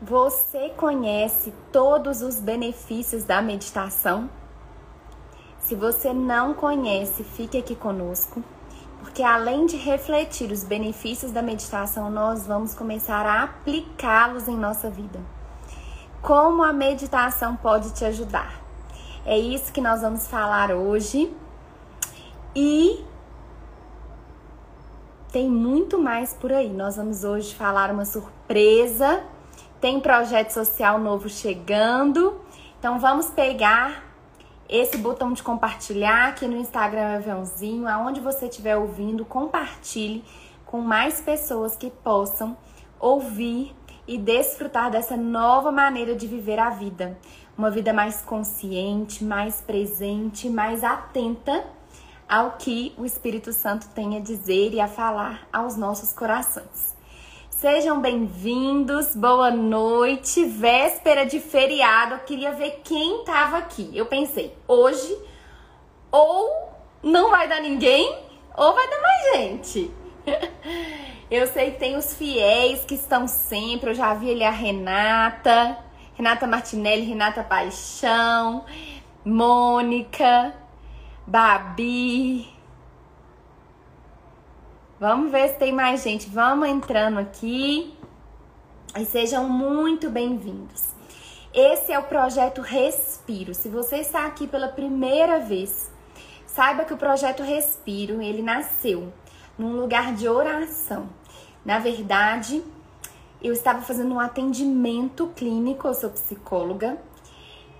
Você conhece todos os benefícios da meditação? Se você não conhece, fique aqui conosco, porque além de refletir os benefícios da meditação, nós vamos começar a aplicá-los em nossa vida. Como a meditação pode te ajudar? É isso que nós vamos falar hoje. E tem muito mais por aí. Nós vamos hoje falar uma surpresa tem projeto social novo chegando. Então vamos pegar esse botão de compartilhar aqui no Instagram Aviãozinho, aonde você estiver ouvindo, compartilhe com mais pessoas que possam ouvir e desfrutar dessa nova maneira de viver a vida. Uma vida mais consciente, mais presente, mais atenta ao que o Espírito Santo tem a dizer e a falar aos nossos corações. Sejam bem-vindos, boa noite, véspera de feriado. Eu queria ver quem tava aqui. Eu pensei, hoje ou não vai dar ninguém, ou vai dar mais gente. Eu sei que tem os fiéis que estão sempre. Eu já vi ali a Renata, Renata Martinelli, Renata Paixão, Mônica, Babi, Vamos ver se tem mais gente. Vamos entrando aqui. E sejam muito bem-vindos. Esse é o projeto Respiro. Se você está aqui pela primeira vez, saiba que o projeto Respiro, ele nasceu num lugar de oração. Na verdade, eu estava fazendo um atendimento clínico, eu sou psicóloga,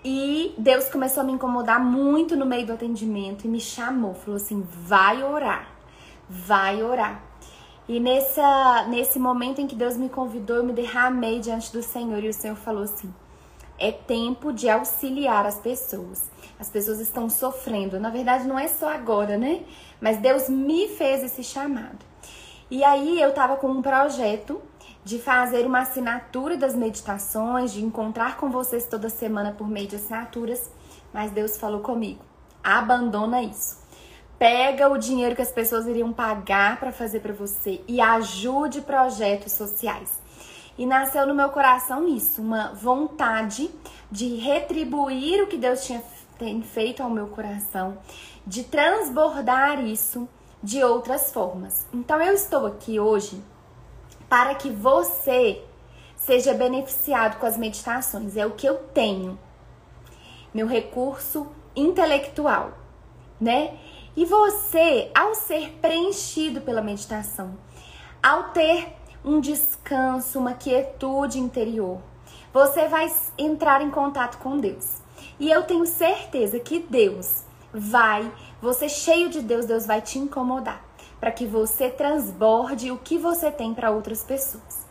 e Deus começou a me incomodar muito no meio do atendimento e me chamou, falou assim: "Vai orar" vai orar. E nessa, nesse momento em que Deus me convidou, eu me derramei diante do Senhor e o Senhor falou assim: é tempo de auxiliar as pessoas. As pessoas estão sofrendo. Na verdade, não é só agora, né? Mas Deus me fez esse chamado. E aí eu tava com um projeto de fazer uma assinatura das meditações, de encontrar com vocês toda semana por meio de assinaturas, mas Deus falou comigo: abandona isso. Pega o dinheiro que as pessoas iriam pagar para fazer para você e ajude projetos sociais. E nasceu no meu coração isso, uma vontade de retribuir o que Deus tinha feito ao meu coração, de transbordar isso de outras formas. Então eu estou aqui hoje para que você seja beneficiado com as meditações. É o que eu tenho. Meu recurso intelectual, né? E você, ao ser preenchido pela meditação, ao ter um descanso, uma quietude interior, você vai entrar em contato com Deus. E eu tenho certeza que Deus vai, você cheio de Deus, Deus vai te incomodar para que você transborde o que você tem para outras pessoas.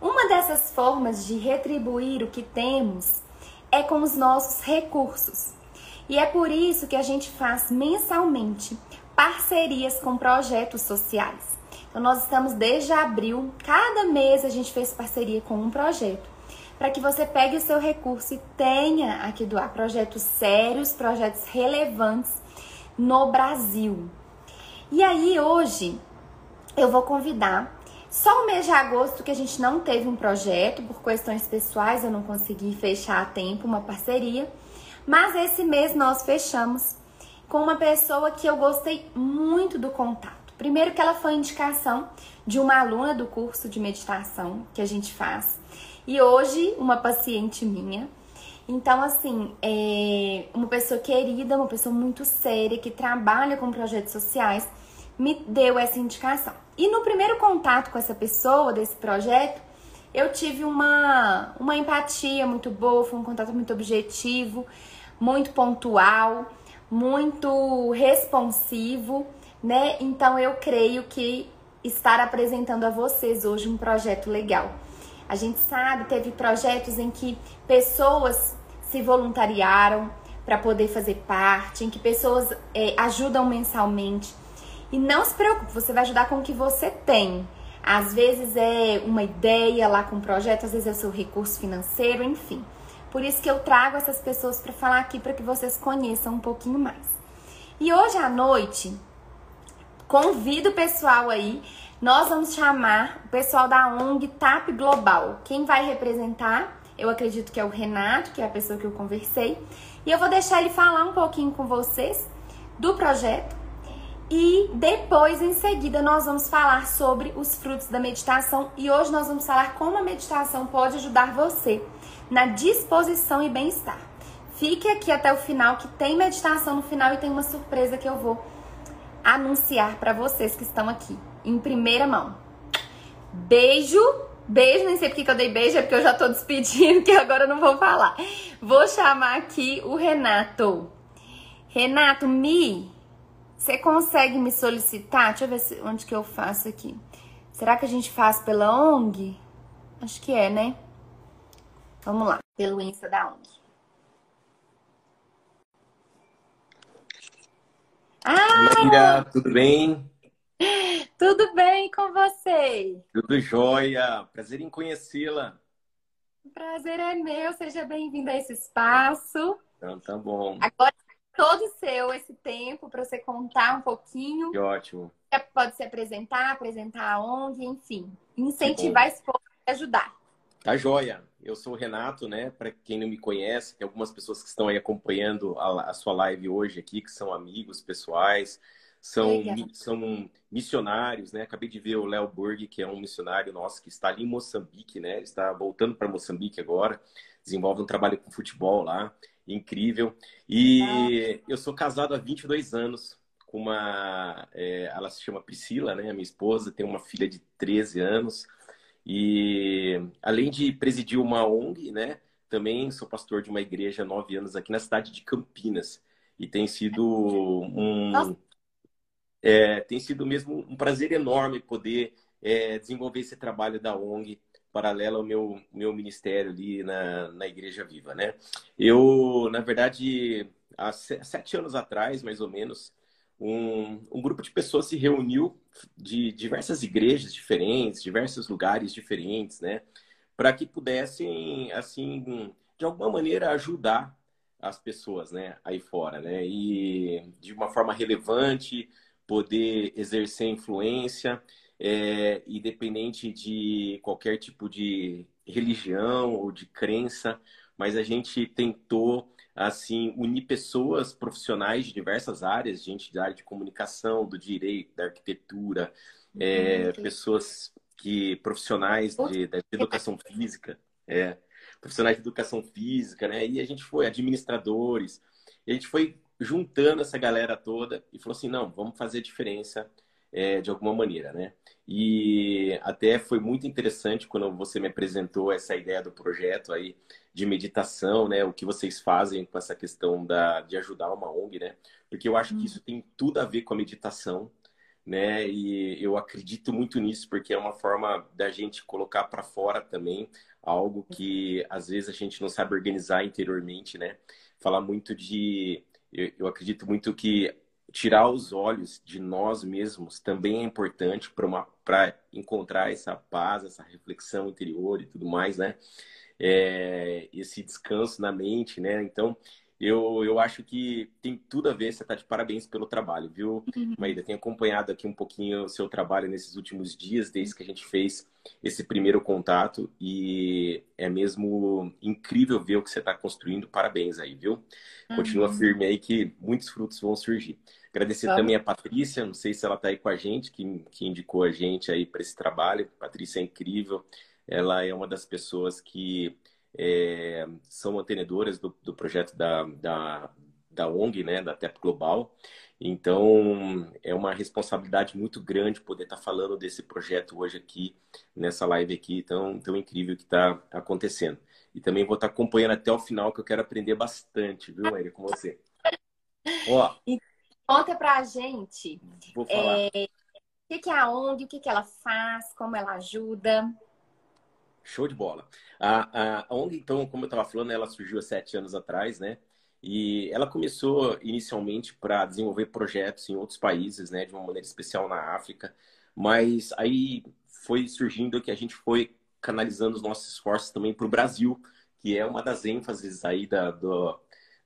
Uma dessas formas de retribuir o que temos é com os nossos recursos. E é por isso que a gente faz mensalmente parcerias com projetos sociais. Então, nós estamos desde abril, cada mês a gente fez parceria com um projeto, para que você pegue o seu recurso e tenha aqui doar projetos sérios, projetos relevantes no Brasil. E aí, hoje, eu vou convidar. Só o mês de agosto que a gente não teve um projeto, por questões pessoais, eu não consegui fechar a tempo uma parceria. Mas esse mês nós fechamos com uma pessoa que eu gostei muito do contato. Primeiro que ela foi indicação de uma aluna do curso de meditação que a gente faz. E hoje uma paciente minha. Então, assim, é uma pessoa querida, uma pessoa muito séria, que trabalha com projetos sociais, me deu essa indicação. E no primeiro contato com essa pessoa, desse projeto, eu tive uma, uma empatia muito boa, foi um contato muito objetivo muito pontual, muito responsivo, né? Então eu creio que estar apresentando a vocês hoje um projeto legal. A gente sabe, teve projetos em que pessoas se voluntariaram para poder fazer parte, em que pessoas é, ajudam mensalmente. E não se preocupe, você vai ajudar com o que você tem. Às vezes é uma ideia lá com o projeto, às vezes é o seu recurso financeiro, enfim. Por isso que eu trago essas pessoas para falar aqui para que vocês conheçam um pouquinho mais. E hoje à noite, convido o pessoal aí nós vamos chamar o pessoal da ONG TAP Global. Quem vai representar, eu acredito que é o Renato, que é a pessoa que eu conversei. E eu vou deixar ele falar um pouquinho com vocês do projeto. E depois, em seguida, nós vamos falar sobre os frutos da meditação. E hoje nós vamos falar como a meditação pode ajudar você na disposição e bem-estar. Fique aqui até o final, que tem meditação no final e tem uma surpresa que eu vou anunciar para vocês que estão aqui em primeira mão. Beijo, beijo, nem sei porque que eu dei beijo, é porque eu já tô despedindo, que agora eu não vou falar. Vou chamar aqui o Renato. Renato, me, você consegue me solicitar? Deixa eu ver se, onde que eu faço aqui. Será que a gente faz pela ONG? Acho que é, né? Vamos lá, pelo Insta da ONG. Ah! tudo bem? Tudo bem com você? Tudo jóia. Prazer em conhecê-la. Prazer é meu. Seja bem-vindo a esse espaço. Então, tá bom. Agora é todo seu esse tempo para você contar um pouquinho. Que ótimo. Pode se apresentar, apresentar a ONG, enfim. Incentivar esse povo e ajudar. Tá jóia. Eu sou o Renato, né? Para quem não me conhece, tem algumas pessoas que estão aí acompanhando a, a sua live hoje aqui, que são amigos pessoais, são, são missionários, né? Acabei de ver o Léo Burg, que é um missionário nosso que está ali em Moçambique, né? Ele está voltando para Moçambique agora, desenvolve um trabalho com futebol lá, incrível. E eu sou casado há 22 anos com uma. É, ela se chama Priscila, né? A minha esposa, tem uma filha de 13 anos. E além de presidir uma ONG, né, também sou pastor de uma igreja há nove anos aqui na cidade de Campinas. E tem sido um. É, tem sido mesmo um prazer enorme poder é, desenvolver esse trabalho da ONG paralelo ao meu, meu ministério ali na, na Igreja Viva, né? Eu, na verdade, há sete anos atrás, mais ou menos, um, um grupo de pessoas se reuniu de diversas igrejas diferentes, diversos lugares diferentes, né? Para que pudessem, assim, de alguma maneira ajudar as pessoas, né? Aí fora, né? E de uma forma relevante, poder exercer influência, é, independente de qualquer tipo de religião ou de crença, mas a gente tentou assim unir pessoas profissionais de diversas áreas, gente da área de comunicação, do direito, da arquitetura, uhum, é, pessoas que profissionais de, de educação física, é, profissionais de educação física, né? E a gente foi administradores, e a gente foi juntando essa galera toda e falou assim, não, vamos fazer diferença é, de alguma maneira, né? E até foi muito interessante quando você me apresentou essa ideia do projeto aí de meditação, né? O que vocês fazem com essa questão da, de ajudar uma ONG, né? Porque eu acho que isso tem tudo a ver com a meditação, né? E eu acredito muito nisso porque é uma forma da gente colocar para fora também algo que às vezes a gente não sabe organizar interiormente, né? Falar muito de eu, eu acredito muito que tirar os olhos de nós mesmos também é importante para encontrar essa paz, essa reflexão interior e tudo mais, né? É, esse descanso na mente, né? Então, eu, eu acho que tem tudo a ver. Você está de parabéns pelo trabalho, viu, uhum. Maída? Tenho acompanhado aqui um pouquinho o seu trabalho nesses últimos dias, desde que a gente fez esse primeiro contato. E é mesmo incrível ver o que você está construindo. Parabéns aí, viu? Continua uhum. firme aí que muitos frutos vão surgir. Agradecer Vamos. também a Patrícia, não sei se ela está aí com a gente, que, que indicou a gente aí para esse trabalho. Patrícia é incrível, ela é uma das pessoas que é, são mantenedoras do, do projeto da, da, da ONG, né, da TEP Global. Então, é uma responsabilidade muito grande poder estar tá falando desse projeto hoje aqui, nessa live aqui tão, tão incrível que está acontecendo. E também vou estar tá acompanhando até o final, que eu quero aprender bastante, viu, Maíra, com você. Ó, Conta pra gente é, o que é a ONG, o que ela faz, como ela ajuda. Show de bola. A, a, ONG, então, como eu estava falando, ela surgiu há sete anos atrás, né? E ela começou inicialmente para desenvolver projetos em outros países, né? De uma maneira especial na África. Mas aí foi surgindo que a gente foi canalizando os nossos esforços também para o Brasil, que é uma das ênfases aí da, do,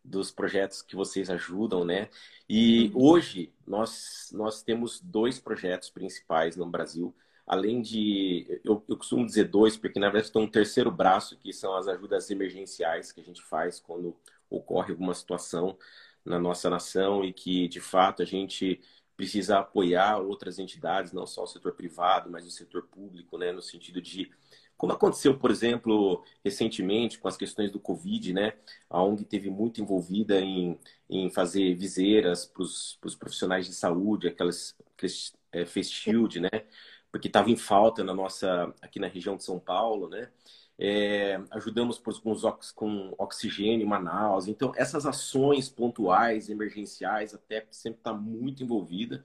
dos projetos que vocês ajudam, né? E uhum. hoje nós, nós temos dois projetos principais no Brasil. Além de. Eu, eu costumo dizer dois, porque na verdade tem um terceiro braço, que são as ajudas emergenciais que a gente faz quando ocorre alguma situação na nossa nação e que, de fato, a gente precisa apoiar outras entidades, não só o setor privado, mas o setor público, né, no sentido de como aconteceu, por exemplo, recentemente com as questões do Covid, né? A ONG teve muito envolvida em, em fazer viseiras para os profissionais de saúde, aquelas, é, face shield, né? Porque estava em falta na nossa, aqui na região de São Paulo, né? É, ajudamos por, com, com oxigênio em Manaus. Então, essas ações pontuais, emergenciais, até sempre está muito envolvida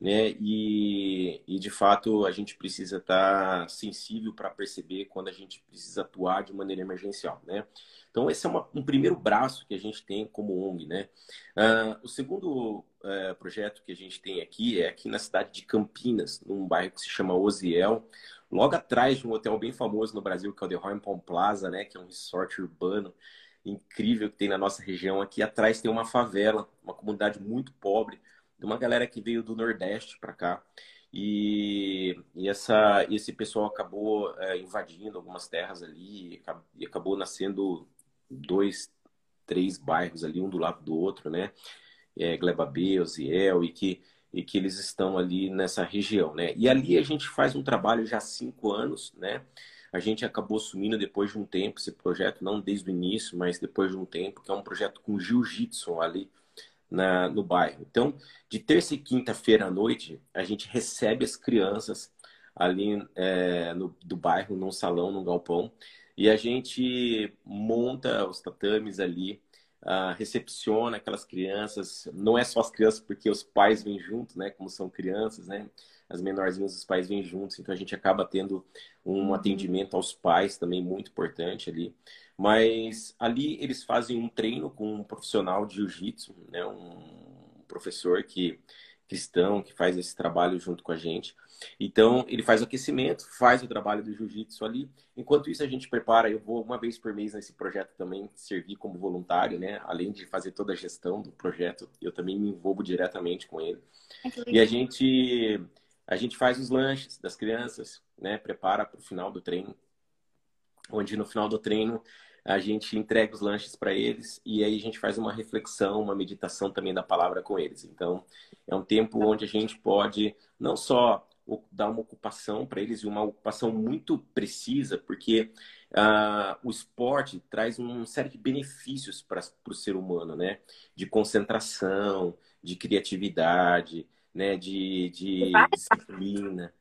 né? E, e de fato a gente precisa estar tá sensível para perceber quando a gente precisa atuar de maneira emergencial, né? Então esse é uma, um primeiro braço que a gente tem como ONG, né? Uh, o segundo uh, projeto que a gente tem aqui é aqui na cidade de Campinas, num bairro que se chama Oziel, logo atrás de um hotel bem famoso no Brasil que é o The Royal Palm Plaza, né? Que é um resort urbano incrível que tem na nossa região. Aqui atrás tem uma favela, uma comunidade muito pobre de uma galera que veio do Nordeste para cá. E, e essa, esse pessoal acabou é, invadindo algumas terras ali e acabou nascendo dois, três bairros ali, um do lado do outro, né? É, Gleba B, Oziel, e que, e que eles estão ali nessa região, né? E ali a gente faz um trabalho já há cinco anos, né? A gente acabou assumindo depois de um tempo esse projeto, não desde o início, mas depois de um tempo, que é um projeto com jiu-jitsu ali na, no bairro. Então, de terça e quinta-feira à noite, a gente recebe as crianças ali é, no, do bairro, num salão, num galpão, e a gente monta os tatames ali, uh, recepciona aquelas crianças. Não é só as crianças, porque os pais vêm juntos, né? Como são crianças, né? As menorzinhas, os pais vêm juntos, então a gente acaba tendo um uhum. atendimento aos pais também muito importante ali. Mas ali eles fazem um treino com um profissional de jiu-jitsu, né? um professor que cristão que faz esse trabalho junto com a gente. Então, ele faz o aquecimento, faz o trabalho do jiu-jitsu ali. Enquanto isso, a gente prepara, eu vou uma vez por mês nesse projeto também servir como voluntário, né? Além de fazer toda a gestão do projeto, eu também me envolvo diretamente com ele. E a gente a gente faz os lanches das crianças, né? Prepara para o final do treino. Onde no final do treino a gente entrega os lanches para eles e aí a gente faz uma reflexão, uma meditação também da palavra com eles. Então, é um tempo onde a gente pode não só dar uma ocupação para eles e uma ocupação muito precisa, porque uh, o esporte traz uma série de benefícios para o ser humano, né? De concentração, de criatividade, né? De, de disciplina.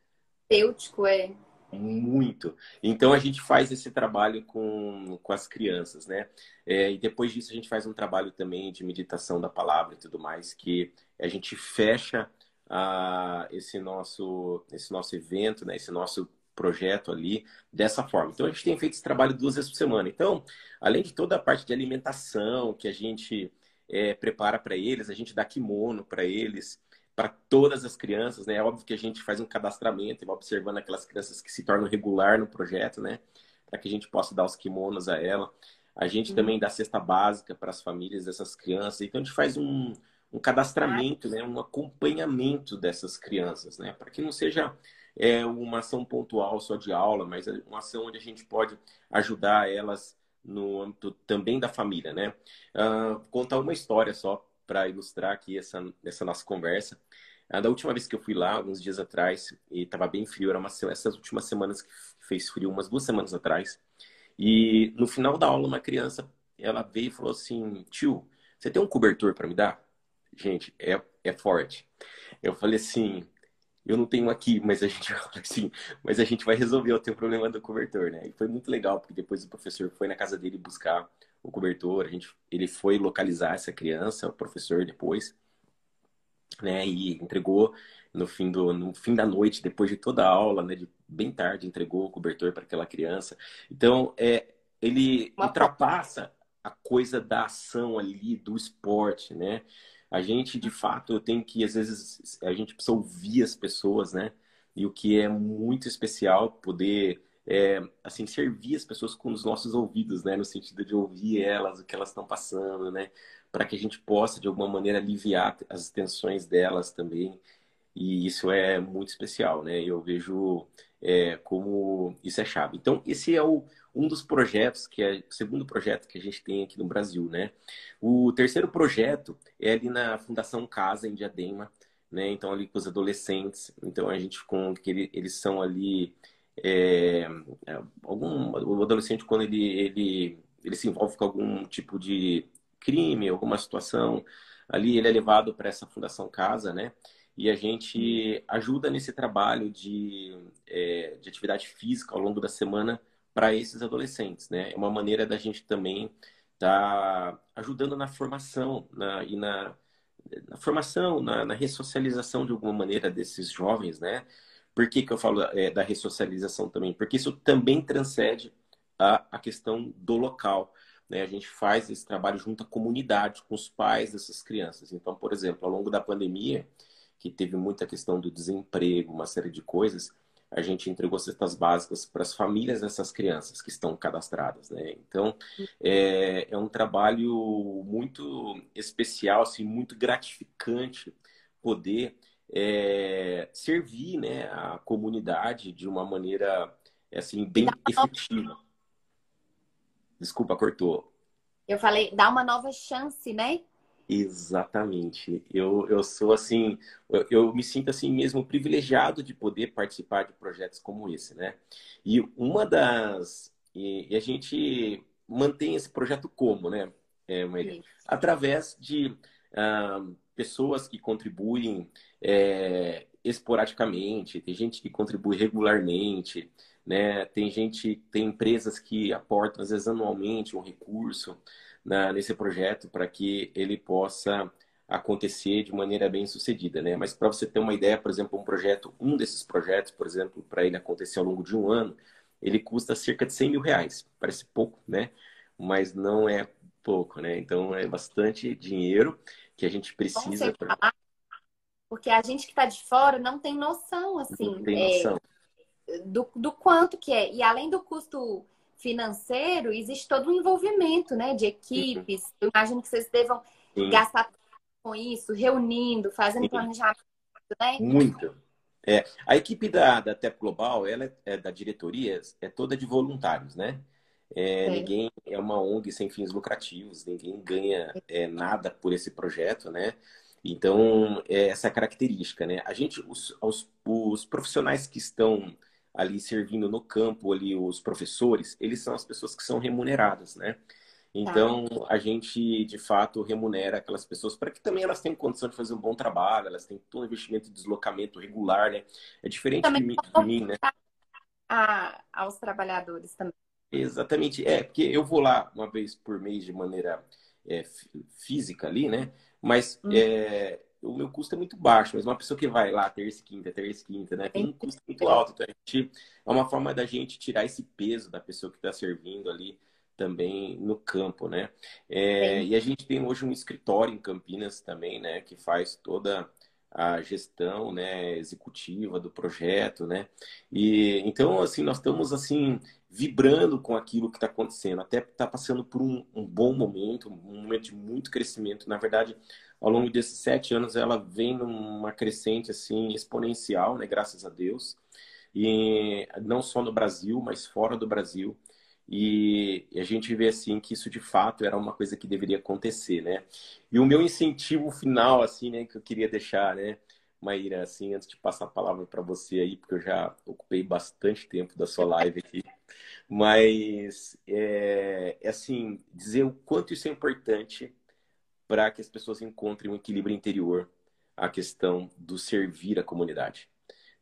Terapêutico, é. Muito. Então a gente faz esse trabalho com, com as crianças, né? É, e depois disso a gente faz um trabalho também de meditação da palavra e tudo mais, que a gente fecha ah, esse nosso esse nosso evento, né? Esse nosso projeto ali dessa forma. Então a gente tem feito esse trabalho duas vezes por semana. Então, além de toda a parte de alimentação que a gente é, prepara para eles, a gente dá kimono para eles para todas as crianças, né? É óbvio que a gente faz um cadastramento e vai observando aquelas crianças que se tornam regular no projeto, né? Para que a gente possa dar os kimonos a ela. A gente uhum. também dá cesta básica para as famílias dessas crianças. Então a gente faz um, um cadastramento, né? Um acompanhamento dessas crianças, né? Para que não seja é, uma ação pontual só de aula, mas é uma ação onde a gente pode ajudar elas no âmbito também da família, né? Uh, contar uma história só para ilustrar aqui essa, essa nossa conversa. Ah, da última vez que eu fui lá, alguns dias atrás, e estava bem frio, era uma, essas últimas semanas que fez frio, umas duas semanas atrás. E no final da aula, uma criança, ela veio e falou assim, tio, você tem um cobertor para me dar? Gente, é, é forte. Eu falei assim, eu não tenho aqui, mas a gente assim, mas a gente vai resolver, o problema do cobertor, né? E foi muito legal, porque depois o professor foi na casa dele buscar o cobertor, a gente, ele foi localizar essa criança, o professor depois, né, e entregou no fim do no fim da noite, depois de toda a aula, né, de bem tarde, entregou o cobertor para aquela criança. Então, é, ele Uma ultrapassa a coisa da ação ali, do esporte, né? A gente, de fato, tem que, às vezes, a gente precisa ouvir as pessoas, né? E o que é muito especial, poder é, assim, servir as pessoas com os nossos ouvidos, né? No sentido de ouvir elas, o que elas estão passando, né? Para que a gente possa, de alguma maneira, aliviar as tensões delas também. E isso é muito especial, né? Eu vejo é, como isso é chave. Então, esse é o, um dos projetos, que é o segundo projeto que a gente tem aqui no Brasil, né? O terceiro projeto é ali na Fundação Casa, em Diadema, né? Então, ali com os adolescentes. Então, a gente conta que ele, eles são ali... É, é algum, o adolescente, quando ele, ele, ele se envolve com algum tipo de crime, alguma situação, ali ele é levado para essa Fundação Casa, né? E a gente ajuda nesse trabalho de, é, de atividade física ao longo da semana para esses adolescentes, né? É uma maneira da gente também estar tá ajudando na formação na, e na, na formação, na, na, ressocialização de alguma maneira desses jovens, né? Por que, que eu falo é, da ressocialização também? Porque isso também transcende a, a questão do local. Né? A gente faz esse trabalho junto à comunidade, com os pais dessas crianças. Então, por exemplo, ao longo da pandemia, que teve muita questão do desemprego, uma série de coisas, a gente entregou cestas básicas para as famílias dessas crianças que estão cadastradas, né? Então, é, é um trabalho muito especial, assim, muito gratificante poder é, servir, né, a comunidade de uma maneira, assim, bem efetiva. Desculpa, cortou. Eu falei, dá uma nova chance, né? Exatamente. Eu, eu sou assim, eu, eu, me sinto assim mesmo privilegiado de poder participar de projetos como esse, né? E uma das. E, e a gente mantém esse projeto como, né, é? Através de ah, pessoas que contribuem é, esporadicamente, tem gente que contribui regularmente, né? Tem gente, tem empresas que aportam, às vezes, anualmente um recurso na, nesse projeto para que ele possa acontecer de maneira bem sucedida, né? Mas para você ter uma ideia, por exemplo, um projeto, um desses projetos, por exemplo, para ele acontecer ao longo de um ano, ele custa cerca de 100 mil reais. Parece pouco, né? Mas não é pouco, né? Então é bastante dinheiro que a gente precisa. Pra... Porque a gente que está de fora não tem noção, assim, não tem noção. É, do, do quanto que é. E além do custo financeiro, existe todo um envolvimento, né? De equipes. Uhum. Eu imagino que vocês devam Sim. gastar com isso, reunindo, fazendo Sim. planejamento, né? Muito. É, a equipe da, da TEP Global, ela é, é da diretoria, é toda de voluntários, né? É, ninguém é uma ONG sem fins lucrativos, ninguém ganha é, nada por esse projeto, né? Então, é essa característica, né? A gente, os, os, os profissionais que estão ali servindo no campo ali os professores, eles são as pessoas que são remuneradas, né? Então, tá. a gente, de fato, remunera aquelas pessoas para que também elas tenham condição de fazer um bom trabalho, elas têm todo um investimento de deslocamento regular, né? É diferente de, mim, de mim, né? A, aos trabalhadores também. Exatamente. É, porque eu vou lá uma vez por mês de maneira é, física ali, né? Mas hum. é, o meu custo é muito baixo, mas uma pessoa que vai lá terça e quinta, terça e quinta, né? Tem um custo muito alto. Então, a gente, é uma forma da gente tirar esse peso da pessoa que está servindo ali também no campo, né? É, e a gente tem hoje um escritório em Campinas também, né? Que faz toda a gestão né, executiva do projeto, né? E então assim nós estamos assim vibrando com aquilo que está acontecendo, até está passando por um, um, bom momento, um momento de muito crescimento. Na verdade, ao longo desses sete anos ela vem numa crescente assim exponencial, né? Graças a Deus. E não só no Brasil, mas fora do Brasil. E a gente vê assim que isso de fato era uma coisa que deveria acontecer, né? E o meu incentivo final, assim, né, que eu queria deixar, né, Maíra, assim, antes de passar a palavra para você aí, porque eu já ocupei bastante tempo da sua live aqui, mas é, é assim, dizer o quanto isso é importante para que as pessoas encontrem um equilíbrio interior, a questão do servir a comunidade,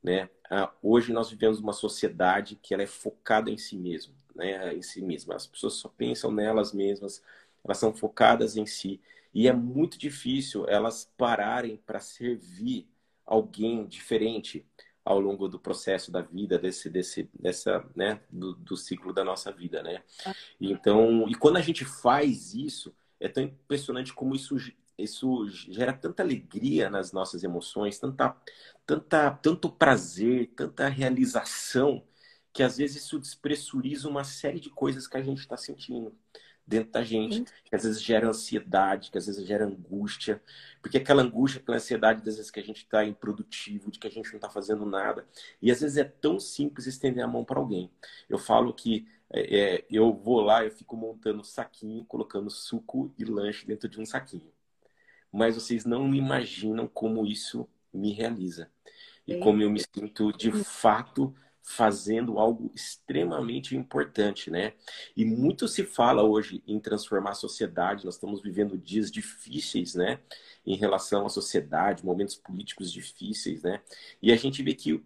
né? Ah, hoje nós vivemos uma sociedade que ela é focada em si mesma, né? Em si mesma. As pessoas só pensam nelas mesmas, elas são focadas em si e é muito difícil elas pararem para servir alguém diferente ao longo do processo da vida desse desse dessa né do, do ciclo da nossa vida né então e quando a gente faz isso é tão impressionante como isso isso gera tanta alegria nas nossas emoções, tanta, tanta, tanto prazer, tanta realização, que às vezes isso despressuriza uma série de coisas que a gente está sentindo. Dentro da gente, que às vezes gera ansiedade, que às vezes gera angústia, porque aquela angústia, aquela ansiedade, às vezes que a gente está improdutivo, de que a gente não está fazendo nada, e às vezes é tão simples estender a mão para alguém. Eu falo que é, é, eu vou lá, eu fico montando saquinho, colocando suco e lanche dentro de um saquinho, mas vocês não imaginam como isso me realiza e como eu me sinto de fato fazendo algo extremamente importante, né? E muito se fala hoje em transformar a sociedade. Nós estamos vivendo dias difíceis, né? Em relação à sociedade, momentos políticos difíceis, né? E a gente vê que,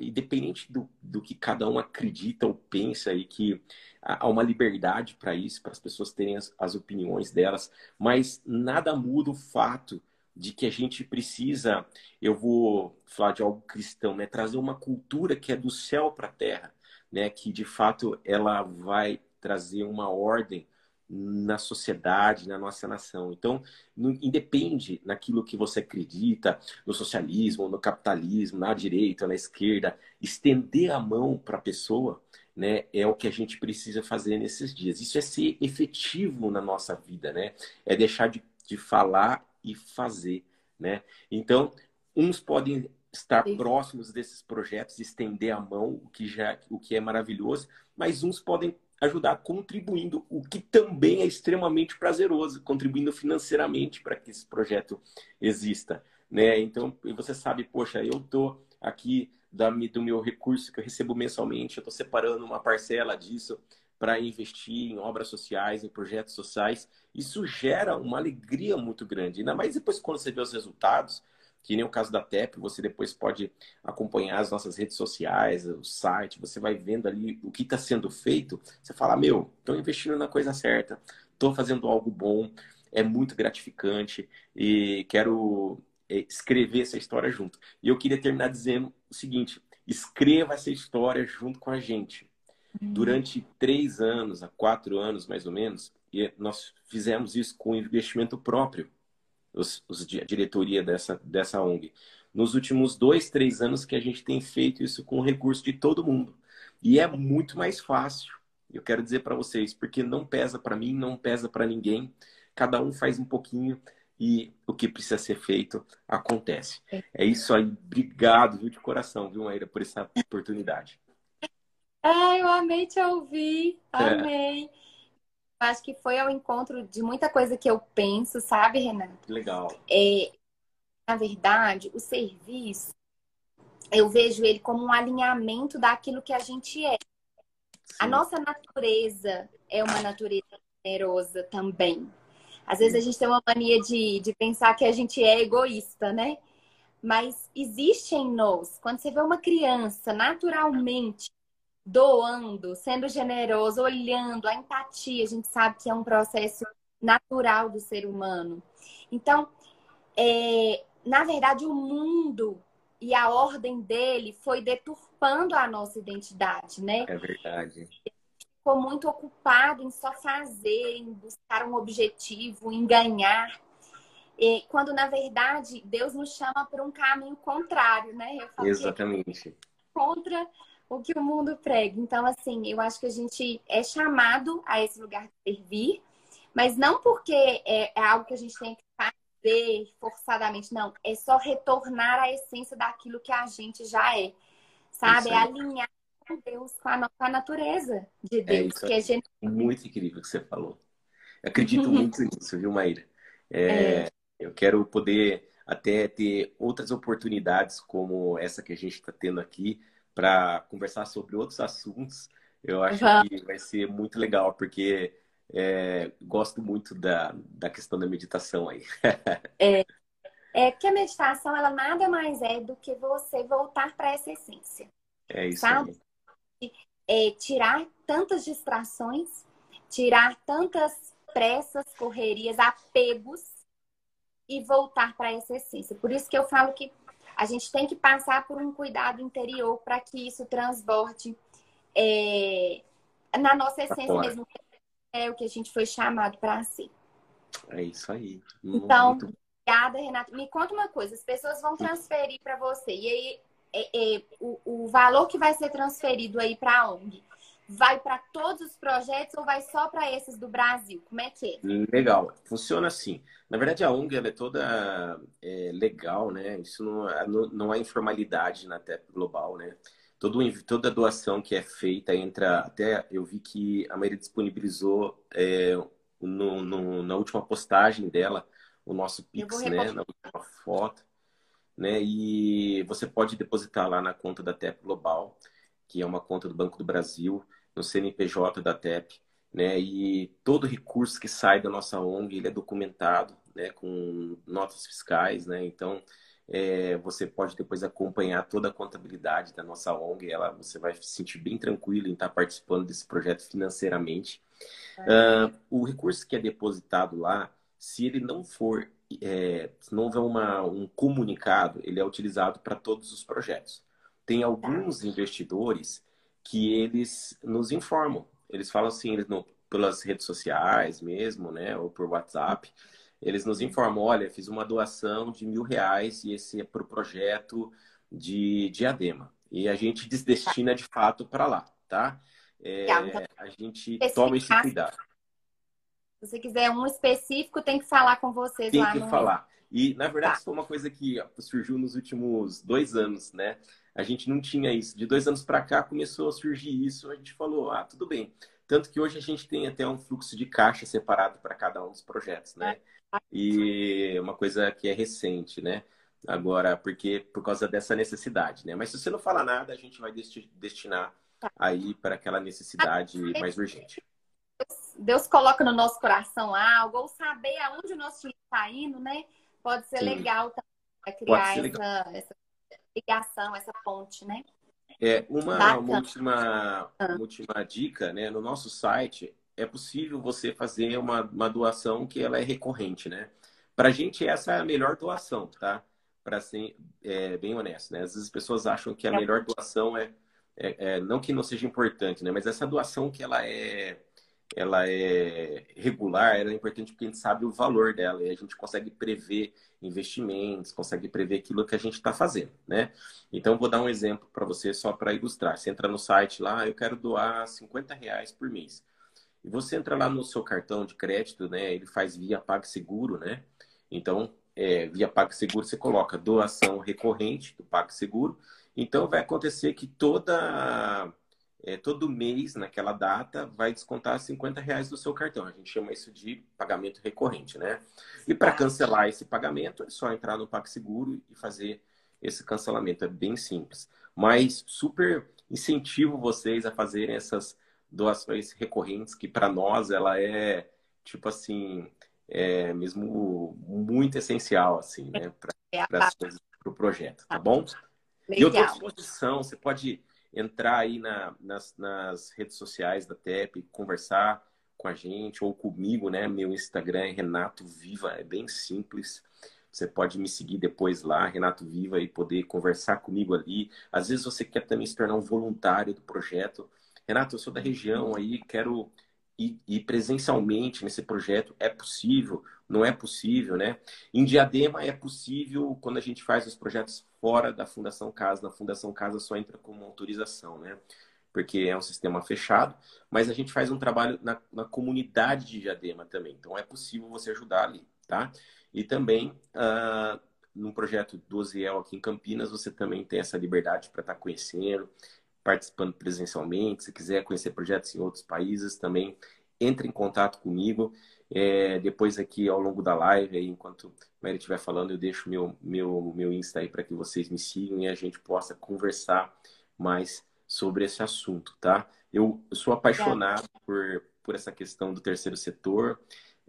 independente do, do que cada um acredita ou pensa, e que há uma liberdade para isso, para as pessoas terem as, as opiniões delas, mas nada muda o fato de que a gente precisa, eu vou falar de algo cristão, né? Trazer uma cultura que é do céu para a terra, né? Que de fato ela vai trazer uma ordem na sociedade, na nossa nação. Então, independe naquilo que você acredita, no socialismo, no capitalismo, na direita, na esquerda, estender a mão para a pessoa, né, é o que a gente precisa fazer nesses dias. Isso é ser efetivo na nossa vida, né? É deixar de, de falar e fazer, né? Então, uns podem estar Sim. próximos desses projetos, estender a mão, o que já o que é maravilhoso, mas uns podem ajudar contribuindo, o que também é extremamente prazeroso, contribuindo financeiramente para que esse projeto exista, né? Então, você sabe, poxa, eu tô aqui da, do meu recurso que eu recebo mensalmente, eu estou separando uma parcela disso para investir em obras sociais, em projetos sociais. Isso gera uma alegria muito grande. Ainda mais depois quando você vê os resultados, que nem o caso da TEP, você depois pode acompanhar as nossas redes sociais, o site, você vai vendo ali o que está sendo feito. Você fala, meu, estou investindo na coisa certa, estou fazendo algo bom, é muito gratificante e quero é, escrever essa história junto. E eu queria terminar dizendo o seguinte: escreva essa história junto com a gente. Durante três anos, a quatro anos mais ou menos, e nós fizemos isso com investimento próprio, os, os, a diretoria dessa, dessa ONG. Nos últimos dois, três anos que a gente tem feito isso com o recurso de todo mundo. E é muito mais fácil, eu quero dizer para vocês, porque não pesa para mim, não pesa para ninguém. Cada um faz um pouquinho e o que precisa ser feito acontece. É isso aí. Obrigado, viu, de coração, viu, Maíra, por essa oportunidade. Ai, eu amei te ouvir. É. Amei. É. Acho que foi ao encontro de muita coisa que eu penso, sabe, Renato? Legal. É, na verdade, o serviço, eu vejo ele como um alinhamento daquilo que a gente é. Sim. A nossa natureza é uma natureza generosa também. Às vezes a gente tem uma mania de, de pensar que a gente é egoísta, né? Mas existe em nós, quando você vê uma criança naturalmente doando, sendo generoso, olhando, a empatia, a gente sabe que é um processo natural do ser humano. Então, é, na verdade, o mundo e a ordem dele foi deturpando a nossa identidade, né? É verdade. Ficou muito ocupado em só fazer, em buscar um objetivo, em ganhar. E, quando, na verdade, Deus nos chama por um caminho contrário, né? Exatamente. Contra o que o mundo prega. Então, assim, eu acho que a gente é chamado a esse lugar de servir, mas não porque é, é algo que a gente tem que fazer forçadamente, não. É só retornar à essência daquilo que a gente já é, sabe? É alinhar com Deus, com a, com a natureza de é Deus. É, que a gente... Muito incrível que você falou. Eu acredito muito nisso, viu, Maíra? É, é. Eu quero poder até ter outras oportunidades como essa que a gente está tendo aqui, para conversar sobre outros assuntos. Eu acho uhum. que vai ser muito legal, porque é, gosto muito da, da questão da meditação aí. é, é que a meditação, ela nada mais é do que você voltar para essa essência. É isso sabe? aí. É, tirar tantas distrações, tirar tantas pressas, correrias, apegos e voltar para essa essência. Por isso que eu falo que a gente tem que passar por um cuidado interior para que isso transborde é, na nossa essência mesmo, é o que a gente foi chamado para ser. É isso aí. Então, Muito... obrigada, Renata. Me conta uma coisa: as pessoas vão transferir para você, e aí é, é, o, o valor que vai ser transferido aí para a ONG vai para todos os projetos ou vai só para esses do Brasil? Como é que é? Legal. Funciona assim. Na verdade, a ONG é toda é, legal, né? Isso não, é, não há informalidade na TEP Global, né? Todo, toda doação que é feita entra. Até eu vi que a Maria disponibilizou é, no, no, na última postagem dela o nosso Pix, né? Na última foto. Né? E você pode depositar lá na conta da TEP Global, que é uma conta do Banco do Brasil, no CNPJ da TEP. Né? E todo recurso que sai da nossa ONG ele é documentado, né? Com notas fiscais, né? Então é, você pode depois acompanhar toda a contabilidade da nossa ONG. Ela, você vai se sentir bem tranquilo em estar participando desse projeto financeiramente. Uh, o recurso que é depositado lá, se ele não for, é, se não houver uma, um comunicado, ele é utilizado para todos os projetos. Tem alguns investidores que eles nos informam. Eles falam assim, eles pelas redes sociais mesmo, né, ou por WhatsApp, eles nos informam, olha, fiz uma doação de mil reais e esse é para o projeto de diadema. E a gente desdestina de fato para lá, tá? É, a gente toma esse cuidado. Se você quiser um específico, tem que falar com vocês tem lá. Tem que no... falar. E, na verdade, tá. isso foi uma coisa que surgiu nos últimos dois anos, né? A gente não tinha isso. De dois anos para cá começou a surgir isso. A gente falou, ah, tudo bem. Tanto que hoje a gente tem até um fluxo de caixa separado para cada um dos projetos, né? E uma coisa que é recente, né? Agora, porque por causa dessa necessidade, né? Mas se você não falar nada, a gente vai destinar aí para aquela necessidade mais urgente. Deus coloca no nosso coração algo, ou saber aonde o nosso time está indo, né? Pode ser Sim. legal para criar essa, essa, ligação, essa ponte, né? É, uma, uma, última, ah. uma última dica, né? No nosso site é possível você fazer uma, uma doação que ela é recorrente, né? Para a gente essa é a melhor doação, tá? Para ser é, bem honesto, né? Às vezes as pessoas acham que a é. melhor doação é é, é, não que não seja importante, né? Mas essa doação que ela é, ela é regular, ela é importante porque a gente sabe o valor dela e a gente consegue prever investimentos, consegue prever aquilo que a gente está fazendo, né? Então, vou dar um exemplo para você só para ilustrar. Você entra no site lá, eu quero doar 50 reais por mês. E você entra lá no seu cartão de crédito, né? Ele faz via PagSeguro, né? Então, é, via PagSeguro, você coloca doação recorrente do PagSeguro então vai acontecer que toda é, todo mês, naquela data, vai descontar 50 reais do seu cartão. A gente chama isso de pagamento recorrente, né? E para cancelar esse pagamento, é só entrar no PagSeguro e fazer esse cancelamento. É bem simples. Mas super incentivo vocês a fazerem essas doações recorrentes, que para nós ela é, tipo assim, é mesmo muito essencial, assim, né? Para o projeto, tá bom? Legal. E eu estou à disposição, você pode entrar aí na, nas, nas, redes sociais da TEP, conversar com a gente ou comigo, né? Meu Instagram é Renato Viva, é bem simples. Você pode me seguir depois lá, Renato Viva, e poder conversar comigo ali. Às vezes você quer também se tornar um voluntário do projeto. Renato, eu sou da região aí, quero ir, presencialmente nesse projeto. É possível? Não é possível, né? Em Diadema é possível quando a gente faz os projetos fora da Fundação Casa. Na Fundação Casa só entra como autorização, né? Porque é um sistema fechado, mas a gente faz um trabalho na, na comunidade de Diadema também. Então é possível você ajudar ali, tá? E também uh, no projeto do Oziel aqui em Campinas, você também tem essa liberdade para estar tá conhecendo, participando presencialmente. Se quiser conhecer projetos em outros países, também entre em contato comigo. É, depois aqui ao longo da live, aí, enquanto a Mary estiver falando, eu deixo meu, meu, meu Insta aí para que vocês me sigam e a gente possa conversar mais sobre esse assunto, tá? Eu, eu sou apaixonado por, por essa questão do terceiro setor,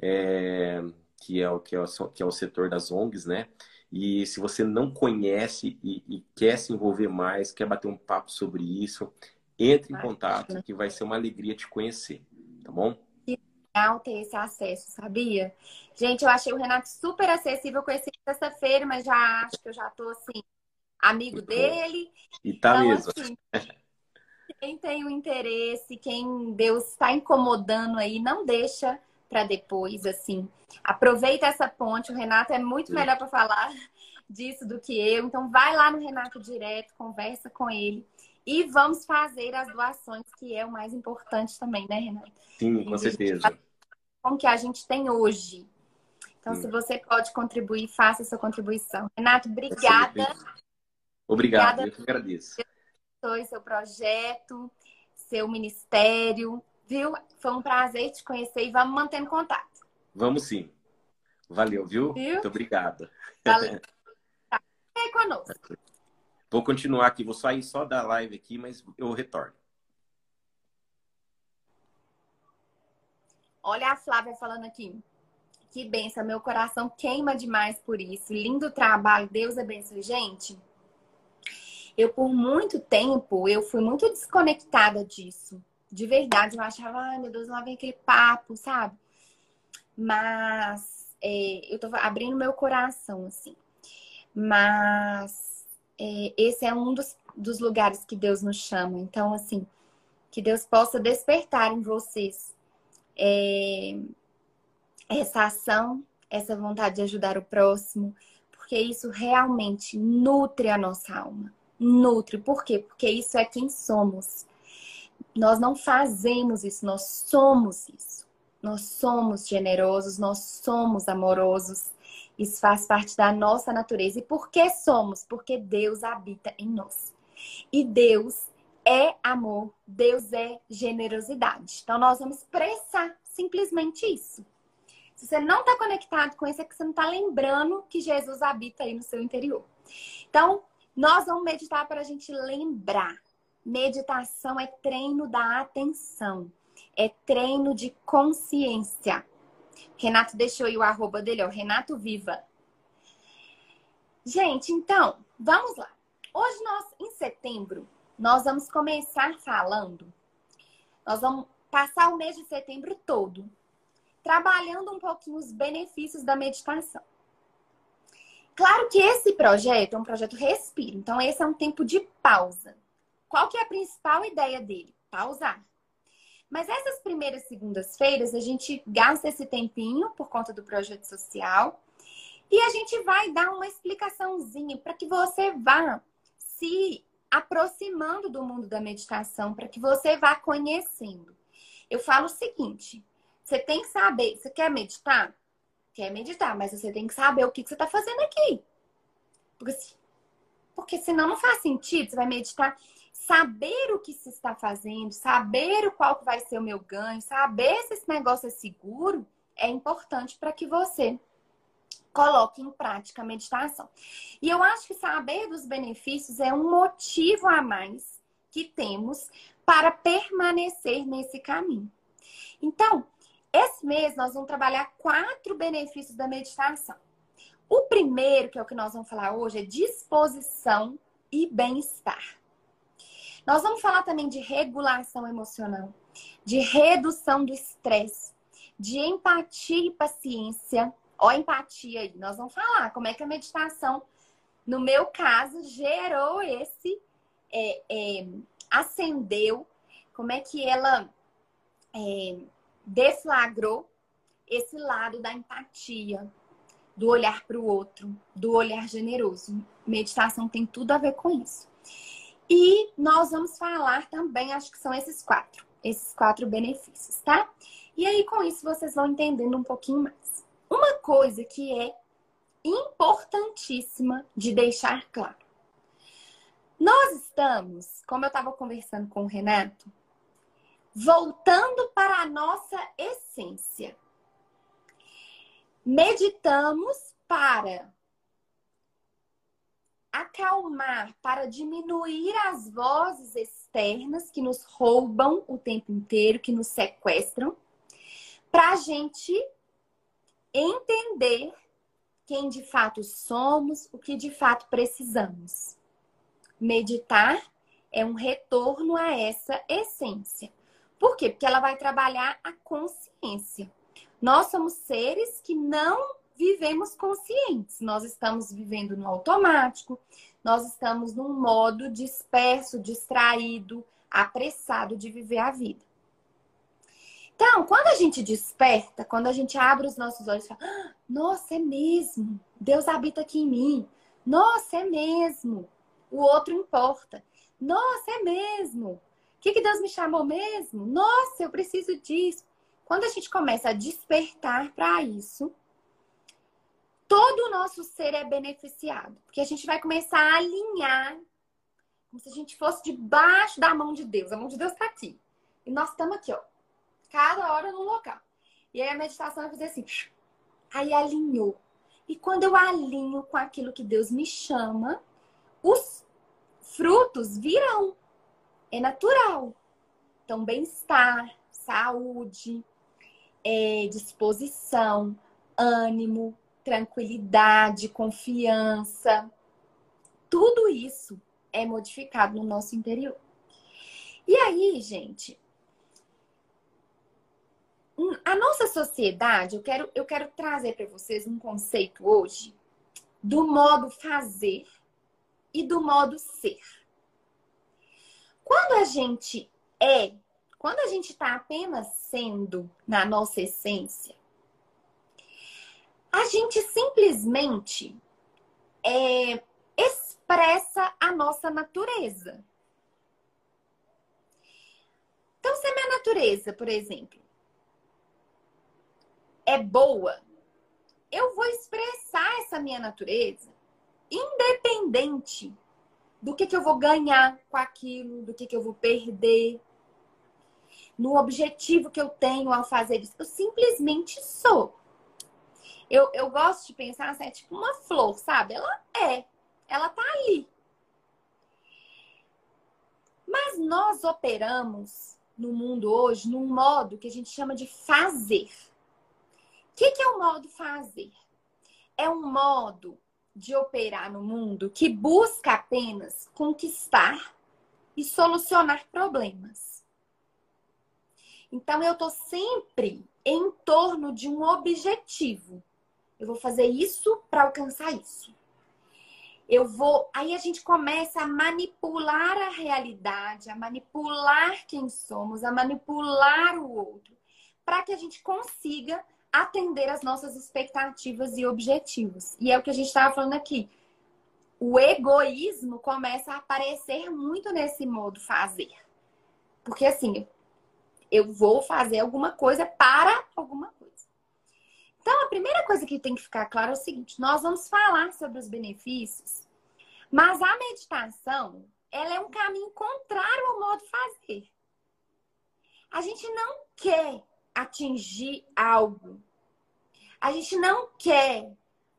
é, que, é o, que, é o, que é o setor das ONGs, né? E se você não conhece e, e, quer se envolver mais, quer bater um papo sobre isso, entre em contato, que vai ser uma alegria te conhecer, tá bom? Ter esse acesso, sabia? Gente, eu achei o Renato super acessível. Eu conheci sexta-feira, mas já acho que eu já tô assim, amigo Muito dele. Bom. E tá então, mesmo. Assim, quem tem o interesse, quem Deus está incomodando aí, não deixa para depois, assim. Aproveita essa ponte. O Renato é muito melhor para falar disso do que eu. Então, vai lá no Renato direto, conversa com ele E vamos fazer as doações, que é o mais importante também, né, Renato? Sim, com certeza. Com o que a gente tem hoje. Então, Sim. se você pode contribuir, faça a sua contribuição. Renato, obrigada. Obrigado, obrigada eu que agradeço. Seu projeto, seu ministério, viu? Foi um prazer te conhecer e vamos mantendo contato. Vamos sim. Valeu, viu? viu? Muito obrigado. Valeu. Tá conosco. Vou continuar aqui, vou sair só da live aqui, mas eu retorno. Olha a Flávia falando aqui. Que benção, meu coração queima demais por isso. Lindo trabalho, Deus abençoe. Gente, eu por muito tempo, eu fui muito desconectada disso. De verdade, eu achava, ai meu Deus, lá vem aquele papo, sabe? Mas é, eu tô abrindo meu coração, assim. Mas é, esse é um dos, dos lugares que Deus nos chama. Então, assim, que Deus possa despertar em vocês é, essa ação, essa vontade de ajudar o próximo, porque isso realmente nutre a nossa alma. Nutre. Por quê? Porque isso é quem somos. Nós não fazemos isso, nós somos isso. Nós somos generosos, nós somos amorosos. Isso faz parte da nossa natureza. E por que somos? Porque Deus habita em nós. E Deus é amor, Deus é generosidade. Então nós vamos expressar simplesmente isso. Se você não está conectado com isso, é que você não está lembrando que Jesus habita aí no seu interior. Então, nós vamos meditar para a gente lembrar. Meditação é treino da atenção, é treino de consciência. Renato deixou aí o arroba dele, ó, Renato Viva. Gente, então, vamos lá. Hoje nós, em setembro, nós vamos começar falando. Nós vamos passar o mês de setembro todo trabalhando um pouquinho os benefícios da meditação. Claro que esse projeto é um projeto respiro, então esse é um tempo de pausa. Qual que é a principal ideia dele? Pausar. Mas essas primeiras segundas-feiras a gente gasta esse tempinho por conta do projeto social e a gente vai dar uma explicaçãozinha para que você vá se aproximando do mundo da meditação, para que você vá conhecendo. Eu falo o seguinte: você tem que saber, você quer meditar? Quer meditar, mas você tem que saber o que, que você está fazendo aqui. Porque, porque senão não faz sentido. Você vai meditar, saber o que se está fazendo, saber o qual vai ser o meu ganho, saber se esse negócio é seguro, é importante para que você coloque em prática a meditação. E eu acho que saber dos benefícios é um motivo a mais que temos para permanecer nesse caminho. Então, esse mês nós vamos trabalhar quatro benefícios da meditação. O primeiro, que é o que nós vamos falar hoje, é disposição e bem-estar. Nós vamos falar também de regulação emocional, de redução do estresse, de empatia e paciência. Ó, empatia aí. Nós vamos falar como é que a meditação, no meu caso, gerou esse, é, é, acendeu, como é que ela é, deflagrou esse lado da empatia, do olhar para o outro, do olhar generoso. Meditação tem tudo a ver com isso. E nós vamos falar também, acho que são esses quatro, esses quatro benefícios, tá? E aí com isso vocês vão entendendo um pouquinho mais. Uma coisa que é importantíssima de deixar claro. Nós estamos, como eu estava conversando com o Renato, voltando para a nossa essência. Meditamos para acalmar, para diminuir as vozes externas que nos roubam o tempo inteiro, que nos sequestram, para a gente entender quem de fato somos, o que de fato precisamos. Meditar é um retorno a essa essência. Por quê? Porque ela vai trabalhar a consciência. Nós somos seres que não vivemos conscientes. Nós estamos vivendo no automático, nós estamos num modo disperso, distraído, apressado de viver a vida. Então, quando a gente desperta, quando a gente abre os nossos olhos e fala: ah, Nossa, é mesmo, Deus habita aqui em mim. Nossa, é mesmo, o outro importa. Nossa, é mesmo? O que, que Deus me chamou mesmo? Nossa, eu preciso disso. Quando a gente começa a despertar para isso, todo o nosso ser é beneficiado. Porque a gente vai começar a alinhar como se a gente fosse debaixo da mão de Deus. A mão de Deus está aqui. E nós estamos aqui, ó. Cada hora num local. E aí a meditação vai fazer assim. Aí alinhou. E quando eu alinho com aquilo que Deus me chama, os frutos virão. É natural. Então, bem-estar, saúde, é, disposição, ânimo, tranquilidade, confiança. Tudo isso é modificado no nosso interior. E aí, gente, a nossa sociedade, eu quero, eu quero trazer para vocês um conceito hoje do modo fazer e do modo ser. Quando a gente é, quando a gente está apenas sendo na nossa essência, a gente simplesmente é, expressa a nossa natureza. Então, se a minha natureza, por exemplo, é boa, eu vou expressar essa minha natureza independente do que, que eu vou ganhar com aquilo, do que, que eu vou perder, no objetivo que eu tenho ao fazer isso. Eu simplesmente sou. Eu, eu gosto de pensar assim, é tipo uma flor, sabe? Ela é, ela tá ali. Mas nós operamos no mundo hoje num modo que a gente chama de fazer. O que, que é o modo fazer? É um modo de operar no mundo que busca apenas conquistar e solucionar problemas. Então eu tô sempre em torno de um objetivo. Eu vou fazer isso para alcançar isso. Eu vou. Aí a gente começa a manipular a realidade, a manipular quem somos, a manipular o outro, para que a gente consiga atender as nossas expectativas e objetivos. E é o que a gente estava falando aqui. O egoísmo começa a aparecer muito nesse modo fazer. Porque assim, eu vou fazer alguma coisa para alguma primeira coisa que tem que ficar claro é o seguinte: nós vamos falar sobre os benefícios, mas a meditação ela é um caminho contrário ao modo fazer. A gente não quer atingir algo. A gente não quer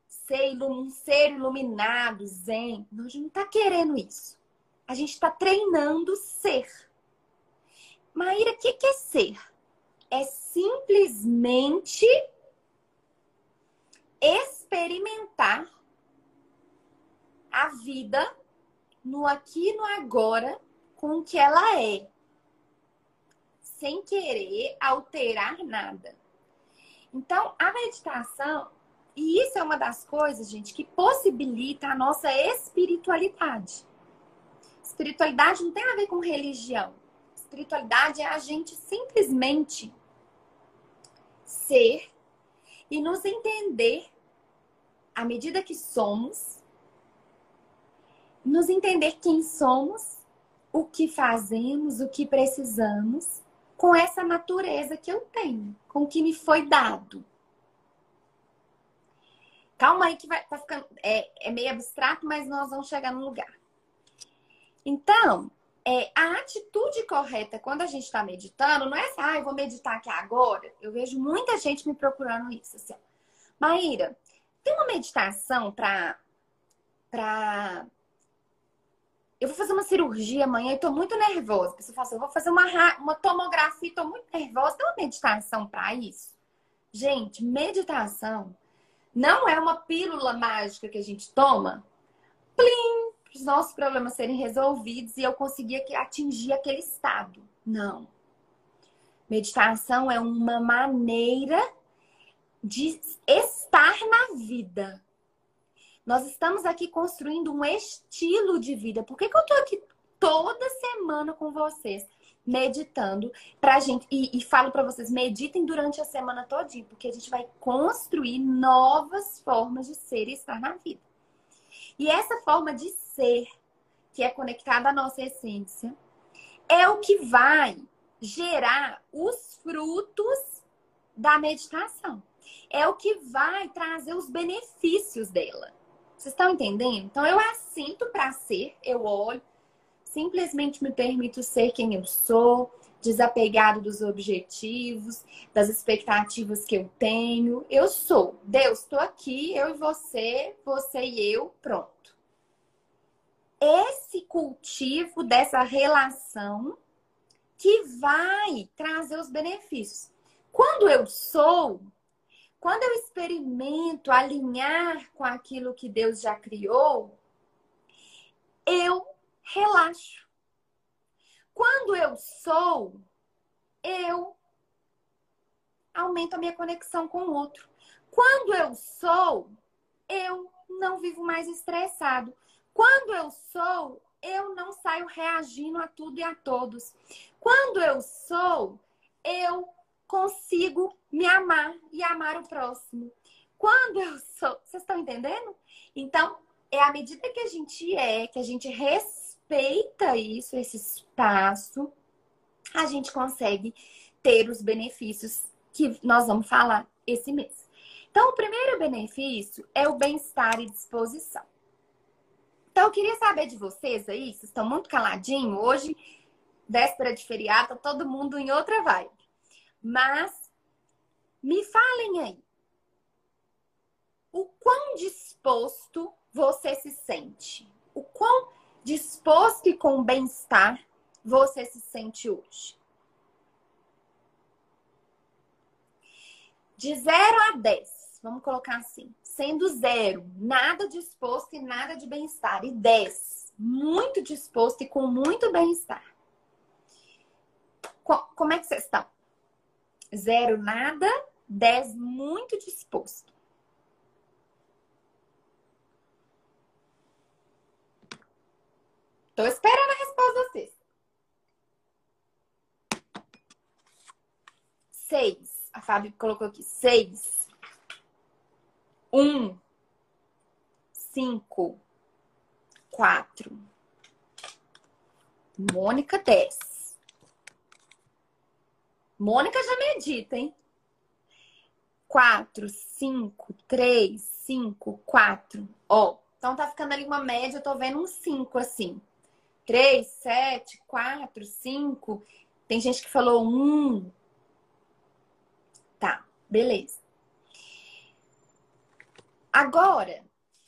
ser um ser iluminado, zen. A gente não está querendo isso. A gente está treinando ser. Maíra, o que, que é ser? É simplesmente experimentar a vida no aqui no agora com o que ela é sem querer alterar nada. Então, a meditação, e isso é uma das coisas, gente, que possibilita a nossa espiritualidade. Espiritualidade não tem a ver com religião. Espiritualidade é a gente simplesmente ser e nos entender à medida que somos, nos entender quem somos, o que fazemos, o que precisamos com essa natureza que eu tenho, com o que me foi dado. Calma aí que vai tá ficando é, é meio abstrato, mas nós vamos chegar no lugar. Então, é, a atitude correta quando a gente está meditando não é assim, ah, eu vou meditar aqui agora. Eu vejo muita gente me procurando isso. Assim, Maíra, tem uma meditação para para eu vou fazer uma cirurgia amanhã e tô muito nervosa. A pessoa fala assim, eu vou fazer uma, uma tomografia e tô muito nervosa. Tem uma meditação para isso? Gente, meditação não é uma pílula mágica que a gente toma, plim, para os nossos problemas serem resolvidos e eu conseguir atingir aquele estado. Não. Meditação é uma maneira de estar na vida. Nós estamos aqui construindo um estilo de vida. Por que, que eu tô aqui toda semana com vocês? meditando pra gente e, e falo para vocês meditem durante a semana todinha porque a gente vai construir novas formas de ser e estar na vida e essa forma de ser que é conectado à nossa essência, é o que vai gerar os frutos da meditação. É o que vai trazer os benefícios dela. Vocês estão entendendo? Então eu assinto para ser, eu olho, simplesmente me permito ser quem eu sou, desapegado dos objetivos, das expectativas que eu tenho. Eu sou. Deus, estou aqui, eu e você, você e eu, pronto. Esse cultivo dessa relação que vai trazer os benefícios. Quando eu sou, quando eu experimento alinhar com aquilo que Deus já criou, eu relaxo. Quando eu sou, eu aumento a minha conexão com o outro. Quando eu sou, eu não vivo mais estressado. Quando eu sou, eu não saio reagindo a tudo e a todos. Quando eu sou, eu consigo me amar e amar o próximo. Quando eu sou, vocês estão entendendo? Então, é à medida que a gente é, que a gente respeita isso, esse espaço, a gente consegue ter os benefícios que nós vamos falar esse mês. Então, o primeiro benefício é o bem-estar e disposição. Então, eu queria saber de vocês aí, vocês estão muito caladinhos. Hoje, véspera de feriado, tá todo mundo em outra vibe. Mas, me falem aí. O quão disposto você se sente? O quão disposto e com bem-estar você se sente hoje? De 0 a 10, vamos colocar assim, sendo zero, nada disposto e nada de bem-estar, e 10, muito disposto e com muito bem-estar. Como é que vocês estão? Zero, nada, 10, muito disposto. Tô esperando a resposta de vocês. Seis. A Fábio colocou aqui. Seis. Um. Cinco. Quatro. Mônica, dez. Mônica já medita, hein? Quatro, cinco, três, cinco, quatro. Ó, então tá ficando ali uma média, eu tô vendo um cinco assim. Três, sete, quatro, cinco. Tem gente que falou um, Tá, beleza. Agora,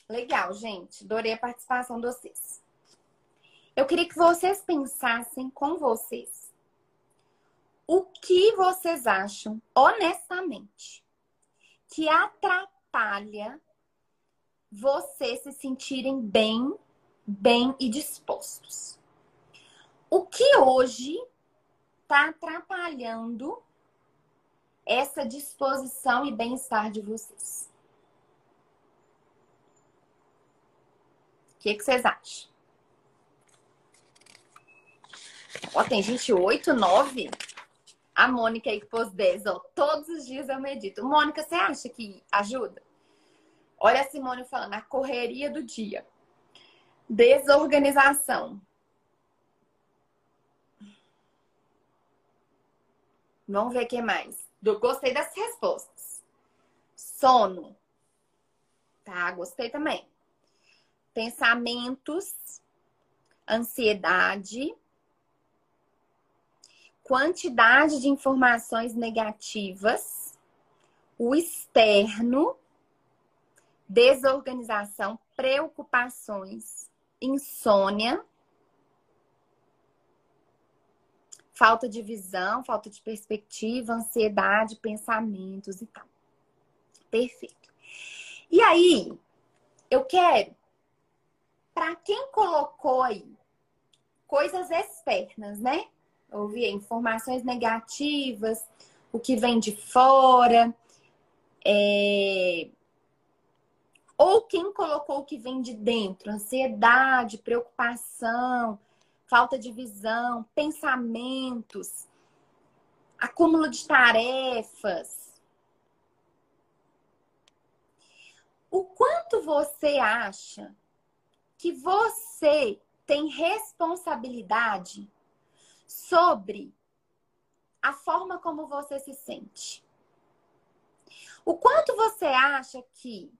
legal, gente. Adorei a participação de vocês. Eu queria que vocês pensassem com vocês. O que vocês acham, honestamente, que atrapalha vocês se sentirem bem, bem e dispostos? O que hoje está atrapalhando essa disposição e bem-estar de vocês. O que, que vocês acham? Ó, tem gente 8, 9. A Mônica 10, ó. Todos os dias eu medito. Mônica, você acha que ajuda? Olha a Simone falando, a correria do dia. Desorganização. Vamos ver o que mais. Gostei das respostas. Sono. Tá, gostei também. Pensamentos, ansiedade, quantidade de informações negativas, o externo, desorganização, preocupações, insônia, falta de visão, falta de perspectiva, ansiedade, pensamentos e tal. Perfeito. E aí, eu quero, para quem colocou aí coisas externas, né? Ouvir informações negativas, o que vem de fora, é... ou quem colocou o que vem de dentro, ansiedade, preocupação, falta de visão, pensamentos, acúmulo de tarefas. O quanto você acha que você tem responsabilidade sobre a forma como você se sente. O quanto você acha que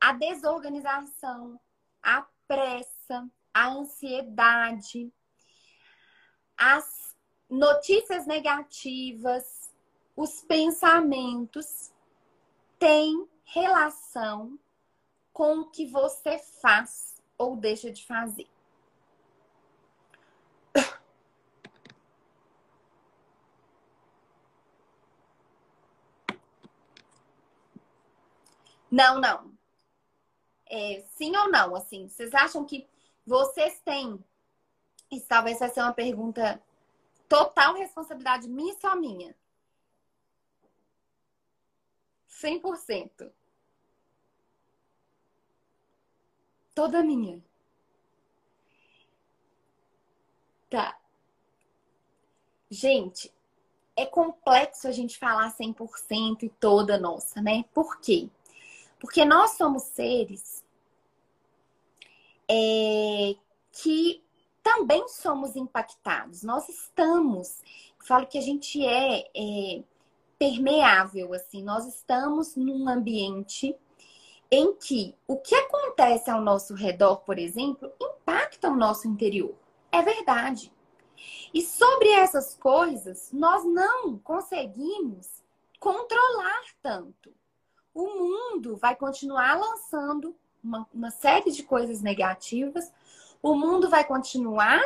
a desorganização, a pressa, a ansiedade, as notícias negativas, os pensamentos têm relação com o que você faz ou deixa de fazer. Não, não. É, sim ou não? Assim, vocês acham que vocês têm? Isso talvez vai ser uma pergunta total responsabilidade minha e só minha. 100%. Toda minha. Tá. Gente, é complexo a gente falar 100% e toda nossa, né? Por quê? Porque nós somos seres é, que também somos impactados. Nós estamos, falo que a gente é, é permeável, assim, nós estamos num ambiente em que o que acontece ao nosso redor, por exemplo, impacta o nosso interior. É verdade. E sobre essas coisas, nós não conseguimos controlar tanto o mundo vai continuar lançando uma, uma série de coisas negativas, o mundo vai continuar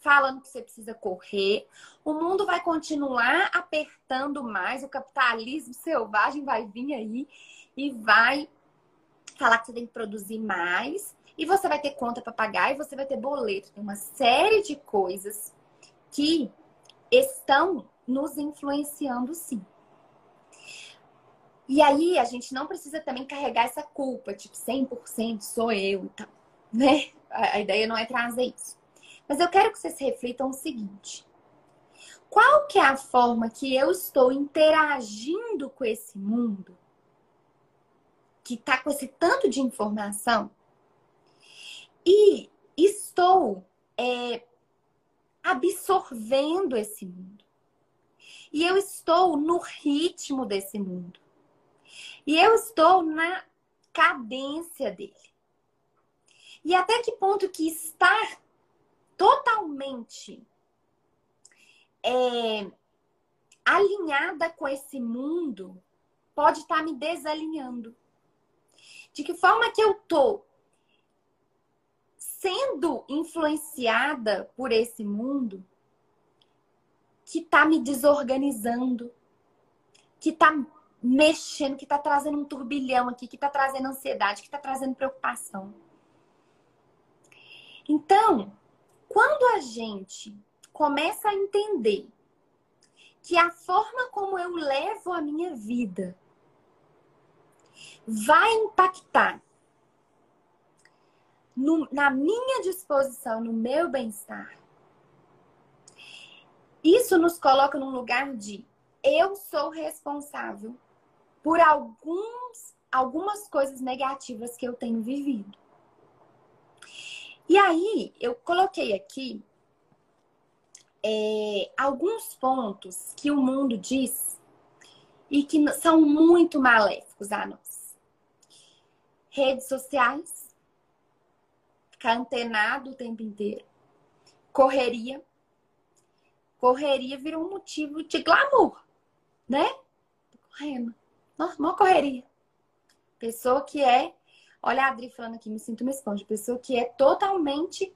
falando que você precisa correr, o mundo vai continuar apertando mais, o capitalismo selvagem vai vir aí e vai falar que você tem que produzir mais, e você vai ter conta para pagar, e você vai ter boleto, tem uma série de coisas que estão nos influenciando sim. E aí a gente não precisa também carregar essa culpa, tipo, 100% sou eu e tal, né? A, ideia não é trazer isso. Mas eu quero que vocês reflitam o seguinte: qual que é a forma que eu estou interagindo com esse mundo que tá com esse tanto de informação e estou é, absorvendo esse mundo. E eu estou no ritmo desse mundo. E eu estou na cadência dele. E até que ponto que estar totalmente é, alinhada com esse mundo pode estar me desalinhando. De que forma que eu tô sendo influenciada por esse mundo que tá me desorganizando, que tá mexendo, que está trazendo um turbilhão aqui, que está trazendo ansiedade, que está trazendo preocupação. Então, quando a gente começa a entender que a forma como eu levo a minha vida vai impactar no, na minha disposição, no meu bem-estar, isso nos coloca num lugar de eu sou responsável por alguns, algumas coisas negativas que eu tenho vivido. E aí, eu coloquei aqui é, alguns pontos que o mundo diz e que são muito maléficos a nós. Redes sociais, ficar antenado o tempo inteiro, correria. Correria virou um motivo de glamour, né? Tô correndo. Nossa, uma correria. Pessoa que é. Olha a Adri falando aqui, me sinto uma esponja. Pessoa que é totalmente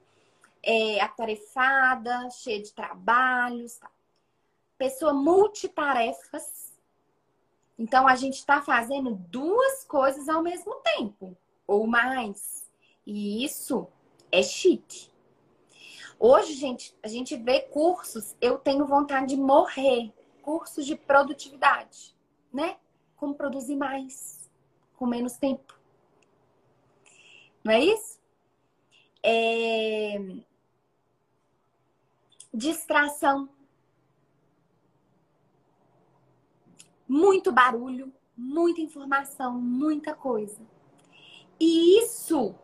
é, atarefada, cheia de trabalhos. Tá? Pessoa multitarefas. Então a gente está fazendo duas coisas ao mesmo tempo, ou mais. E isso é chique. Hoje, gente, a gente vê cursos, eu tenho vontade de morrer, cursos de produtividade, né? Como produzir mais com menos tempo. Não é isso? É... Distração. Muito barulho, muita informação, muita coisa. E isso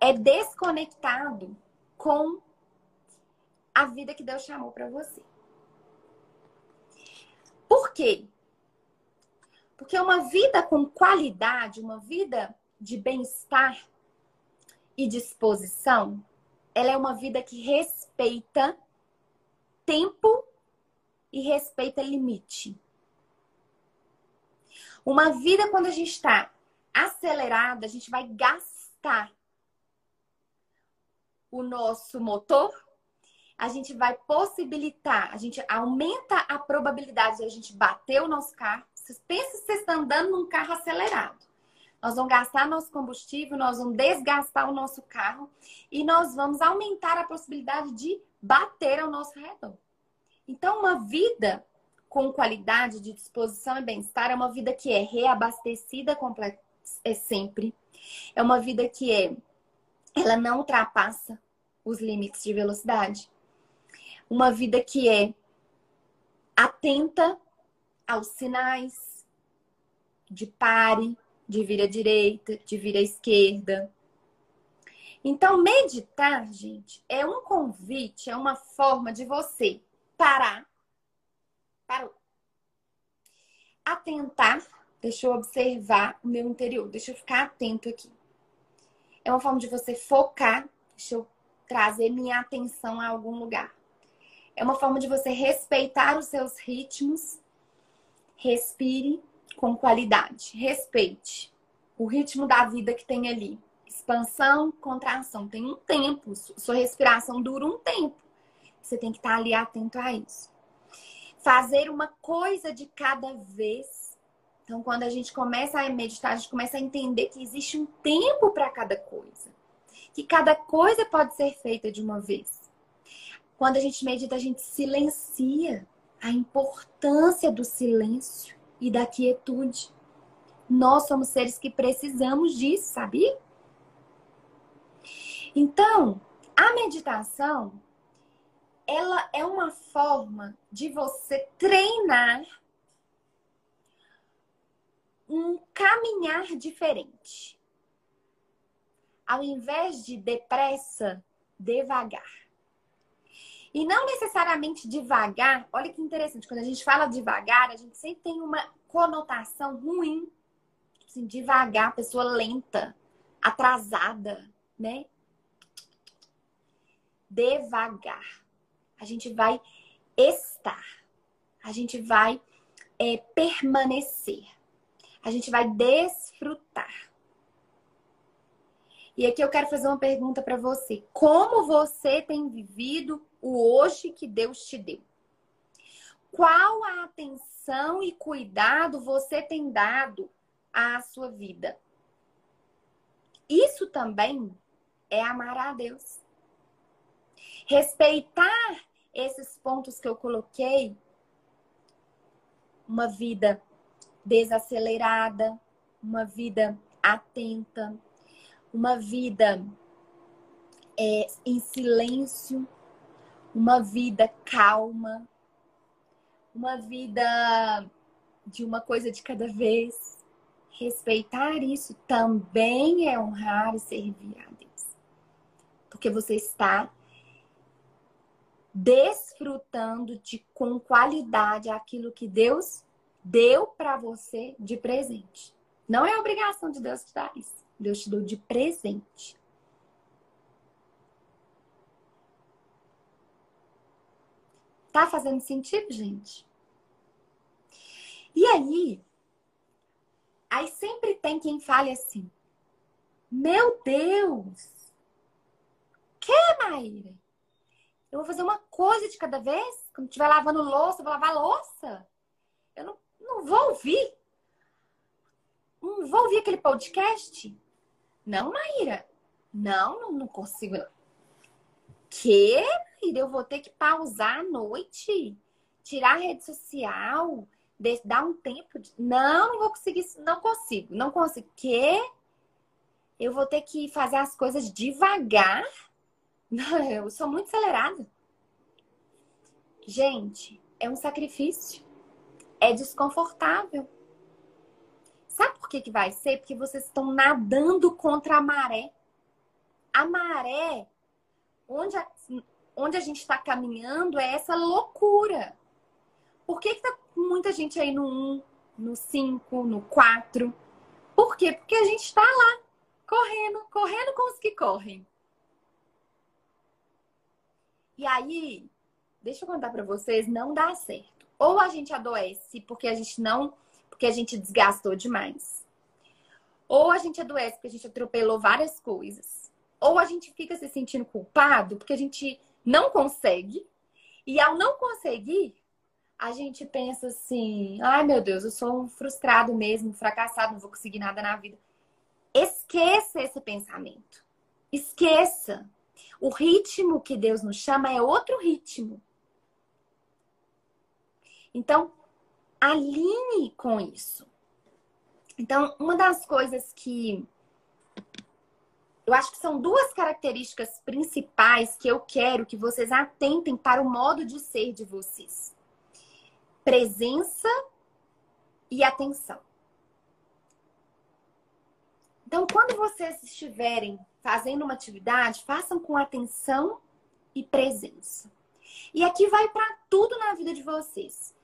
é desconectado com a vida que Deus chamou para você. Quê? Porque uma vida com qualidade, uma vida de bem-estar e disposição, ela é uma vida que respeita tempo e respeita limite. Uma vida, quando a gente está acelerada, a gente vai gastar o nosso motor, a gente vai possibilitar, a gente aumenta a probabilidade de a gente bater o nosso carro. Pensa se você está andando num carro acelerado. Nós vamos gastar nosso combustível, nós vamos desgastar o nosso carro e nós vamos aumentar a possibilidade de bater ao nosso redor. Então, uma vida com qualidade de disposição e bem-estar é uma vida que é reabastecida é sempre. É uma vida que é ela não ultrapassa os limites de velocidade. Uma vida que é atenta aos sinais de pare, de vir à direita, de vir à esquerda. Então, meditar, gente, é um convite, é uma forma de você parar. Parou. Atentar. Deixa eu observar o meu interior. Deixa eu ficar atento aqui. É uma forma de você focar. Deixa eu trazer minha atenção a algum lugar. É uma forma de você respeitar os seus ritmos. Respire com qualidade. Respeite o ritmo da vida que tem ali. Expansão, contração. Tem um tempo. Sua respiração dura um tempo. Você tem que estar ali atento a isso. Fazer uma coisa de cada vez. Então, quando a gente começa a meditar, a gente começa a entender que existe um tempo para cada coisa. Que cada coisa pode ser feita de uma vez. Quando a gente medita, a gente silencia a importância do silêncio e da quietude. Nós somos seres que precisamos disso, sabia? Então, a meditação ela é uma forma de você treinar um caminhar diferente. Ao invés de depressa, devagar. E não necessariamente devagar, olha que interessante, quando a gente fala devagar, a gente sempre tem uma conotação ruim. Assim, devagar, pessoa lenta, atrasada, né? Devagar a gente vai estar, a gente vai é, permanecer, a gente vai desfrutar. E aqui eu quero fazer uma pergunta para você: como você tem vivido o hoje que Deus te deu? Qual a atenção e cuidado você tem dado à sua vida? Isso também é amar a Deus. Respeitar esses pontos que eu coloquei, uma vida desacelerada, uma vida atenta, uma vida é, em silêncio, uma vida calma, uma vida de uma coisa de cada vez. Respeitar isso também é honrar e servir a Deus. Porque você está desfrutando de com qualidade aquilo que Deus deu para você de presente. Não é obrigação de Deus te dar isso. Deus te deu de presente. Tá fazendo sentido, gente? E aí, aí sempre tem quem fale assim: Meu Deus! Que, Maíra? Eu vou fazer uma coisa de cada vez. Quando estiver lavando louça, eu vou lavar louça. Eu não, não vou ouvir. Não vou ouvir aquele podcast. Não, Maíra. Não, não, não consigo. Que, Maíra? Eu vou ter que pausar à noite, tirar a rede social, dar um tempo. De... Não, não vou conseguir isso. Não consigo. Não consigo. Que? Eu vou ter que fazer as coisas devagar não, eu sou muito acelerada. Gente, é um sacrifício. É desconfortável. Sabe por que, que vai ser? Porque vocês estão nadando contra a maré. a maré, onde a, onde a gente está caminhando, é essa loucura. Por que, que tá muita gente aí no 1, no 5, no 4? Por quê? Porque a gente está lá, correndo, correndo com os que correm. E aí, deixa eu contar para vocês, não dá certo. Ou a gente adoece porque a gente não, porque a gente desgastou demais. Ou a gente adoece porque a gente atropelou várias coisas. Ou a gente fica se sentindo culpado porque a gente não consegue. E ao não conseguir, a gente pensa assim: ai meu Deus, eu sou um frustrado mesmo, fracassado, não vou conseguir nada na vida. Esqueça esse pensamento. Esqueça. O ritmo que Deus nos chama é outro ritmo. Então, alinhe com isso. Então, uma das coisas que eu acho que são duas características principais que eu quero que vocês atentem para o modo de ser de vocês presença e atenção. Então, quando vocês estiverem fazendo uma atividade, façam com atenção e presença. E aqui vai para tudo na vida de vocês.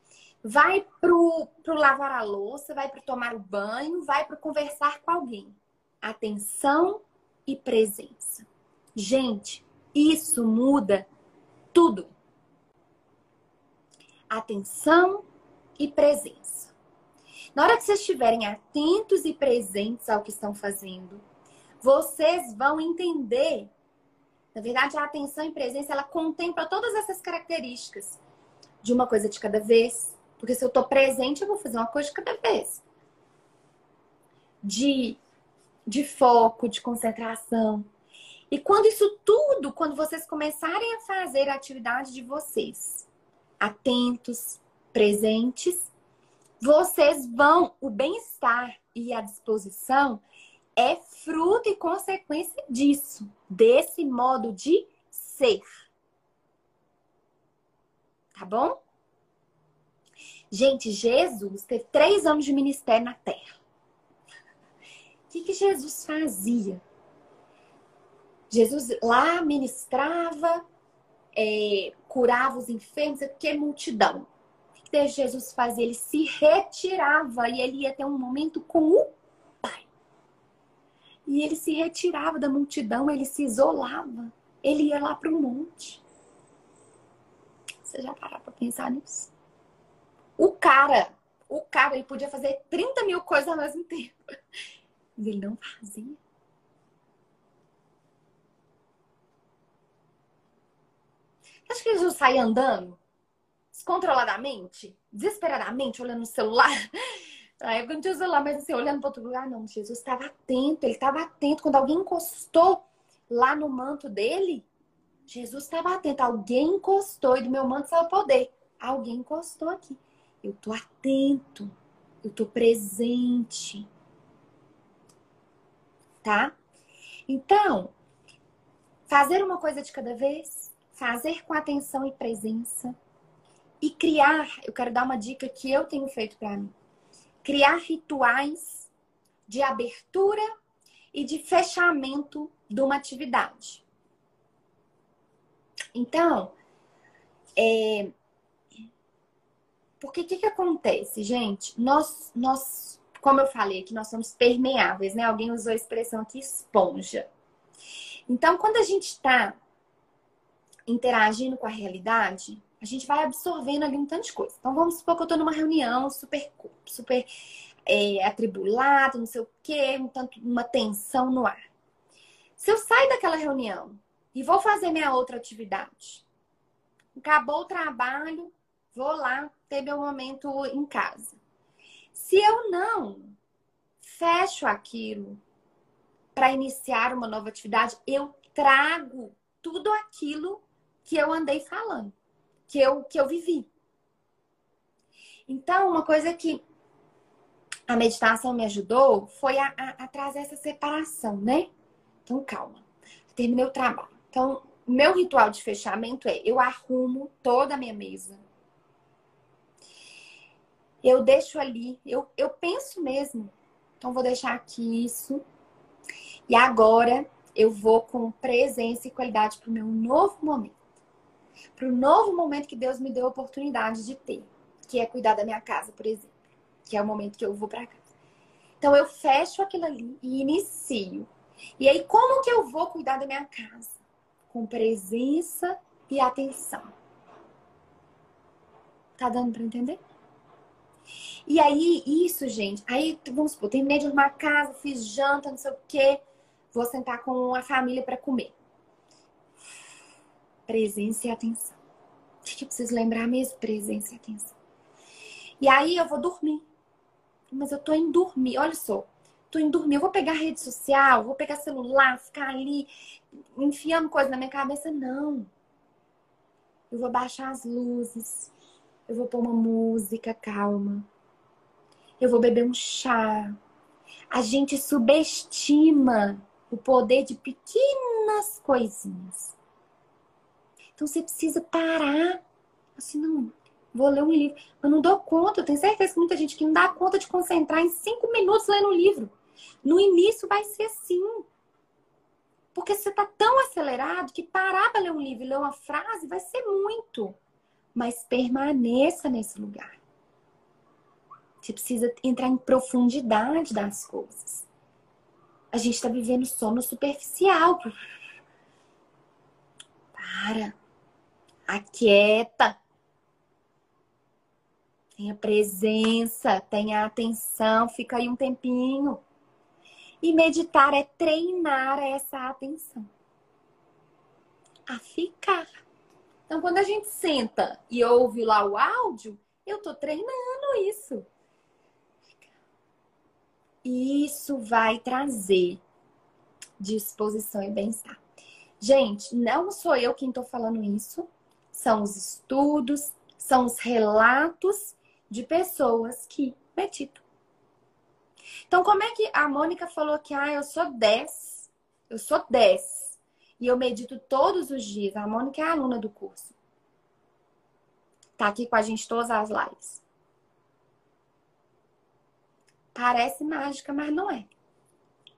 Vai pro, pro lavar a louça, vai pro tomar o banho, vai pro conversar com alguém. Atenção e presença. Gente, isso muda tudo atenção e presença. Na hora que vocês estiverem atentos e presentes ao que estão fazendo, vocês vão entender. Na verdade, a atenção e presença ela contempla todas essas características de uma coisa de cada vez. Porque se eu estou presente, eu vou fazer uma coisa de cada vez. De, de foco, de concentração. E quando isso tudo, quando vocês começarem a fazer a atividade de vocês, atentos, presentes, vocês vão, o bem-estar e a disposição é fruto e consequência disso, desse modo de ser. Tá bom? Gente, Jesus teve três anos de ministério na Terra. O que, que Jesus fazia? Jesus lá ministrava, é, curava os enfermos, é multidão. O que Jesus fazia? Ele se retirava e ele ia ter um momento com o Pai. E ele se retirava da multidão, ele se isolava. Ele ia lá para o monte. Você já parou para pensar nisso? O cara, o cara, ele podia fazer 30 mil coisas ao mesmo tempo. Mas ele não fazia. Acho que Jesus sai andando descontroladamente, desesperadamente, olhando no celular. Na época não tinha celular, mas assim, olhando para outro lugar, não. Jesus estava atento, ele estava atento. Quando alguém encostou lá no manto dele, Jesus estava atento. Alguém encostou e do meu manto saiu poder. Alguém encostou aqui. Eu tô atento. Eu tô presente. Tá? Então, fazer uma coisa de cada vez fazer com atenção e presença e criar, eu quero dar uma dica que eu tenho feito para mim. Criar rituais de abertura e de fechamento de uma atividade. Então, é... porque o que, que acontece, gente? Nós, nós, como eu falei aqui, nós somos permeáveis, né? Alguém usou a expressão aqui, esponja. Então, quando a gente está interagindo com a realidade, a gente vai absorvendo ali um tanto de coisa. Então, vamos supor que eu estou numa reunião super, super é, atribulada, não sei o quê, um tanto, uma tensão no ar. Se eu sair daquela reunião e vou fazer minha outra atividade, acabou o trabalho, vou lá ter meu momento em casa. Se eu não fecho aquilo para iniciar uma nova atividade, eu trago tudo aquilo que eu andei falando, que eu, que eu vivi. Então, uma coisa que a meditação me ajudou foi a, a, a trazer essa separação, né? Então, calma. Terminei o trabalho. Então, meu ritual de fechamento é eu arrumo toda a minha mesa. Eu deixo ali, eu, eu penso mesmo. Então, vou deixar aqui isso. E agora eu vou com presença e qualidade para o meu novo momento. Para o novo momento que Deus me deu a oportunidade de ter, que é cuidar da minha casa, por exemplo, que é o momento que eu vou para casa. Então eu fecho aquilo ali e inicio. E aí como que eu vou cuidar da minha casa? Com presença e atenção. Tá dando para entender? E aí, isso, gente. Aí, vamos supor, terminei de arrumar a casa, fiz janta, não sei o quê. Vou sentar com a família para comer. Presença e atenção. O que eu preciso lembrar mesmo? Presença e atenção. E aí, eu vou dormir. Mas eu tô em dormir. Olha só. Tô em dormir. Eu vou pegar rede social, vou pegar celular, ficar ali enfiando coisa na minha cabeça. Não. Eu vou baixar as luzes. Eu vou pôr uma música calma eu vou beber um chá. A gente subestima o poder de pequenas coisinhas. Então você precisa parar. Assim, não, vou ler um livro. Eu não dou conta, eu tenho certeza que muita gente que não dá conta de concentrar em cinco minutos lendo um livro. No início vai ser assim. Porque você está tão acelerado que parar para ler um livro e ler uma frase vai ser muito. Mas permaneça nesse lugar. Você precisa entrar em profundidade das coisas. A gente está vivendo só no superficial. Para. Aquieta. Tenha presença, tenha atenção, fica aí um tempinho. E meditar é treinar essa atenção a ficar. Então, quando a gente senta e ouve lá o áudio, eu tô treinando isso. Isso vai trazer disposição e bem-estar. Gente, não sou eu quem estou falando isso, são os estudos, são os relatos de pessoas que meditam. Então, como é que a Mônica falou que ah, eu sou 10, eu sou 10 e eu medito todos os dias? A Mônica é a aluna do curso. Tá aqui com a gente todas as lives. Parece mágica, mas não é.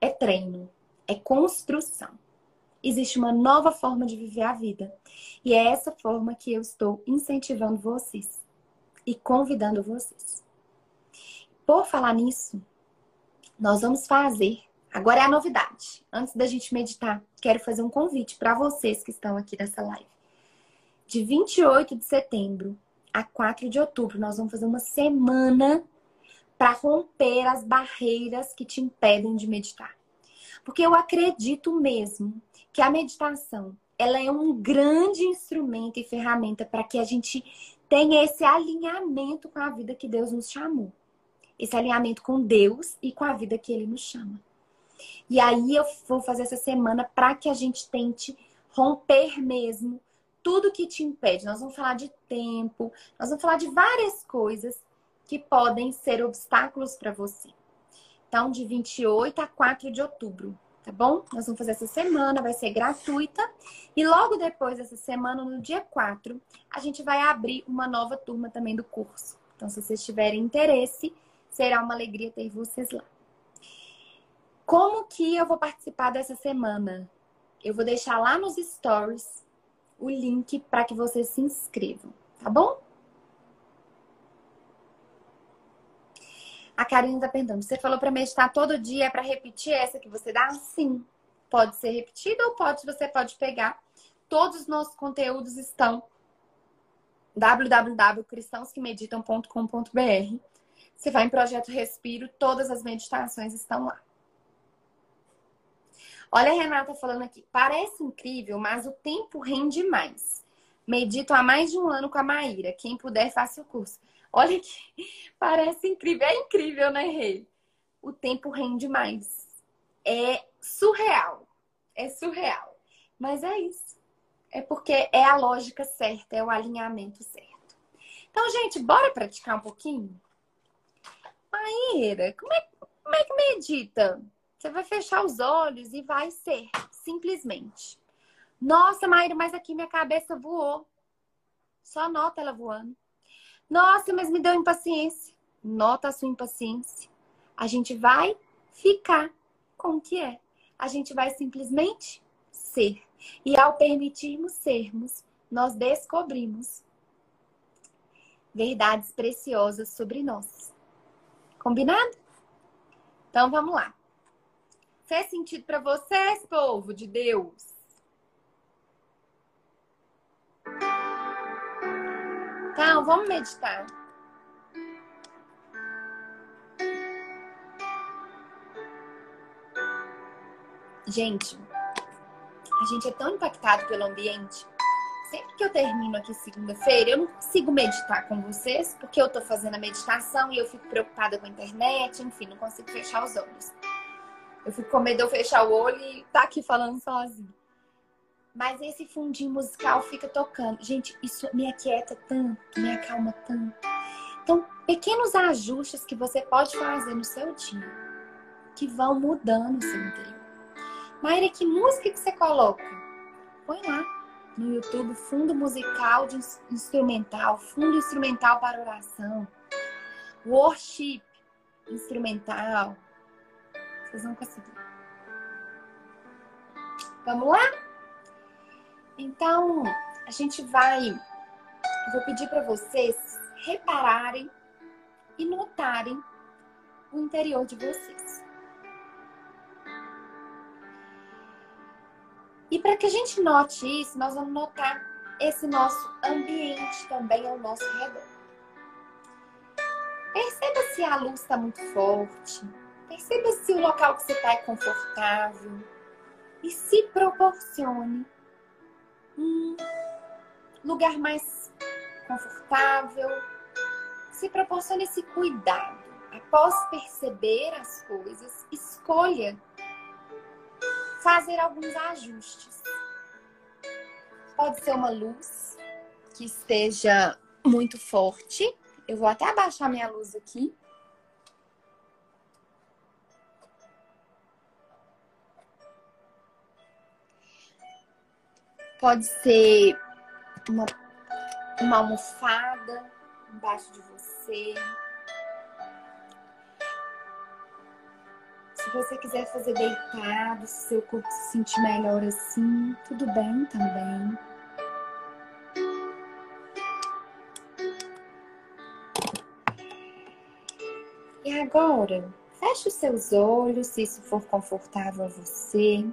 É treino, é construção. Existe uma nova forma de viver a vida. E é essa forma que eu estou incentivando vocês e convidando vocês. Por falar nisso, nós vamos fazer. Agora é a novidade. Antes da gente meditar, quero fazer um convite para vocês que estão aqui nessa live. De 28 de setembro a 4 de outubro, nós vamos fazer uma semana para romper as barreiras que te impedem de meditar. Porque eu acredito mesmo que a meditação ela é um grande instrumento e ferramenta para que a gente tenha esse alinhamento com a vida que Deus nos chamou. Esse alinhamento com Deus e com a vida que Ele nos chama. E aí eu vou fazer essa semana para que a gente tente romper mesmo tudo que te impede. Nós vamos falar de tempo, nós vamos falar de várias coisas que podem ser obstáculos para você. Então, de 28 a 4 de outubro, tá bom? Nós vamos fazer essa semana, vai ser gratuita. E logo depois dessa semana, no dia 4, a gente vai abrir uma nova turma também do curso. Então, se vocês tiverem interesse, será uma alegria ter vocês lá. Como que eu vou participar dessa semana? Eu vou deixar lá nos stories o link para que vocês se inscrevam, tá bom? A Karine está perguntando: você falou para meditar todo dia, é para repetir essa que você dá? Sim. Pode ser repetida ou pode, você pode pegar. Todos os nossos conteúdos estão www.cristãosquemeditam.com.br. Você vai em Projeto Respiro, todas as meditações estão lá. Olha a Renata falando aqui. Parece incrível, mas o tempo rende mais. Medito há mais de um ano com a Maíra. Quem puder, faça o curso. Olha que parece incrível. É incrível, né, Rei? O tempo rende mais. É surreal. É surreal. Mas é isso. É porque é a lógica certa, é o alinhamento certo. Então, gente, bora praticar um pouquinho? Maíra, como é, como é que medita? Você vai fechar os olhos e vai ser, simplesmente. Nossa, Maíra, mas aqui minha cabeça voou. Só nota ela voando. Nossa, mas me deu impaciência. Nota a sua impaciência. A gente vai ficar com o que é. a gente vai simplesmente ser. E ao permitirmos sermos, nós descobrimos verdades preciosas sobre nós. Combinado? Então vamos lá. Fez sentido para vocês, povo de Deus? Então, vamos meditar. Gente, a gente é tão impactado pelo ambiente. Sempre que eu termino aqui segunda-feira, eu não consigo meditar com vocês, porque eu tô fazendo a meditação e eu fico preocupada com a internet, enfim, não consigo fechar os olhos. Eu fico com medo de eu fechar o olho e tá aqui falando sozinho. Mas esse fundinho musical fica tocando. Gente, isso me aquieta tanto, me acalma tanto. Então, pequenos ajustes que você pode fazer no seu dia, que vão mudando o seu interior. Maíra, que música que você coloca? Põe lá no YouTube fundo musical de instrumental, fundo instrumental para oração, worship instrumental, vocês vão conseguir. Vamos lá? Então, a gente vai. Eu vou pedir para vocês repararem e notarem o interior de vocês. E para que a gente note isso, nós vamos notar esse nosso ambiente também ao nosso redor. Perceba se a luz está muito forte, Perceba se o local que você está é confortável e se proporcione um lugar mais confortável. Se proporcione esse cuidado. Após perceber as coisas, escolha fazer alguns ajustes. Pode ser uma luz que esteja muito forte. Eu vou até abaixar minha luz aqui Pode ser uma, uma almofada embaixo de você. Se você quiser fazer deitado, se seu corpo se sentir melhor assim, tudo bem também. E agora, feche os seus olhos, se isso for confortável a você.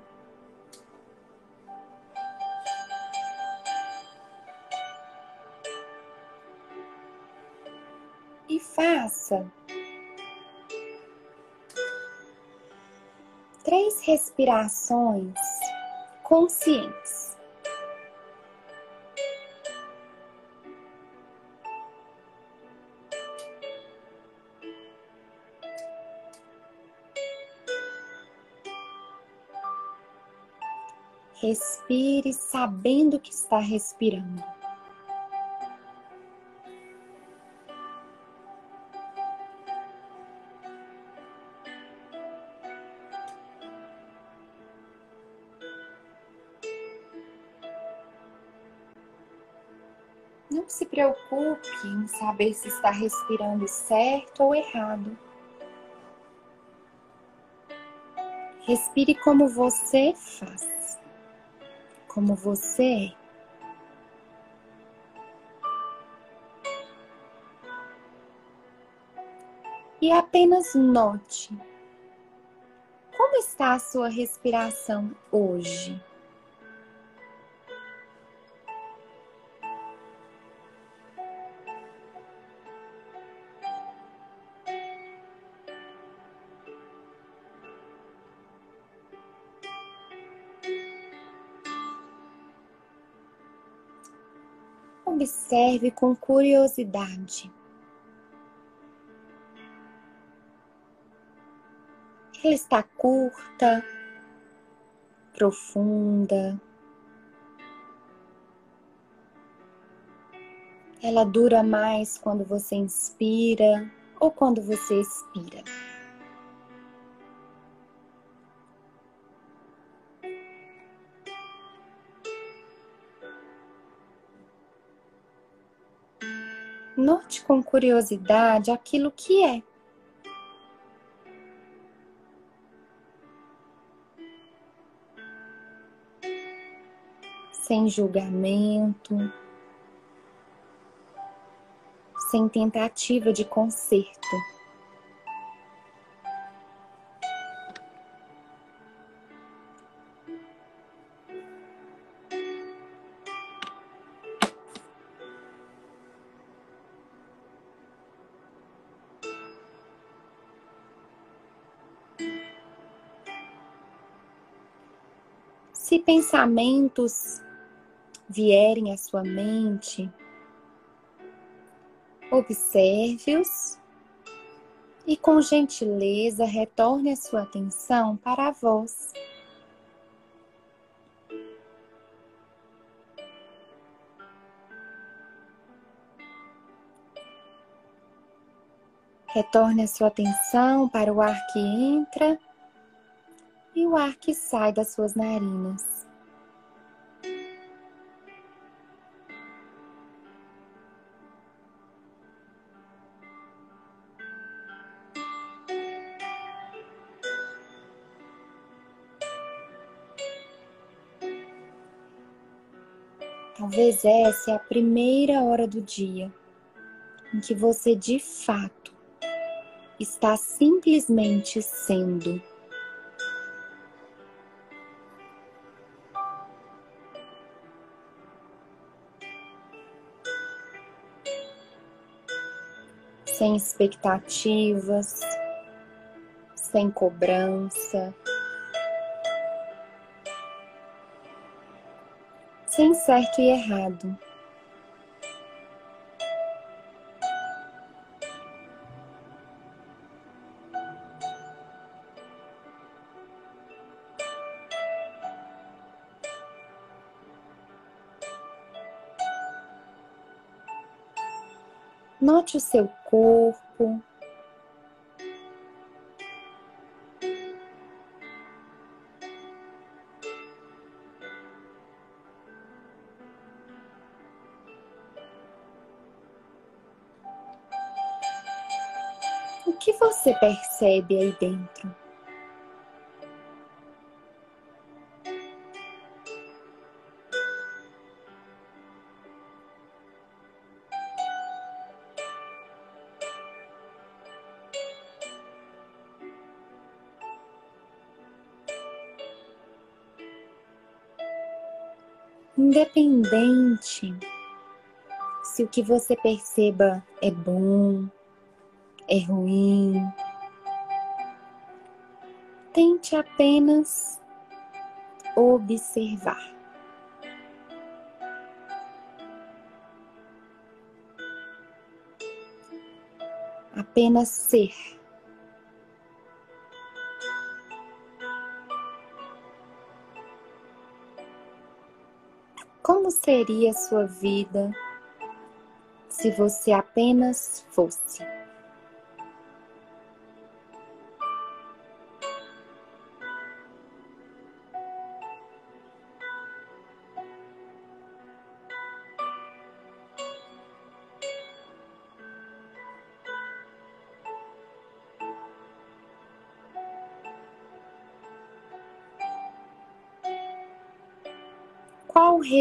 Faça três respirações conscientes. Respire sabendo que está respirando. Preocupe em saber se está respirando certo ou errado. Respire como você faz, como você é. E apenas note como está a sua respiração hoje. Observe com curiosidade. Ela está curta, profunda. Ela dura mais quando você inspira ou quando você expira. Note com curiosidade aquilo que é. Sem julgamento, sem tentativa de conserto. Pensamentos vierem à sua mente, observe-os e, com gentileza, retorne a sua atenção para a voz. Retorne a sua atenção para o ar que entra e o ar que sai das suas narinas. Talvez essa é a primeira hora do dia em que você de fato está simplesmente sendo. sem expectativas, sem cobrança, sem certo e errado. Note o seu corpo. Você percebe aí dentro? independente se o que você perceba é bom, é ruim. Tente apenas observar. Apenas ser. Como seria a sua vida se você apenas fosse?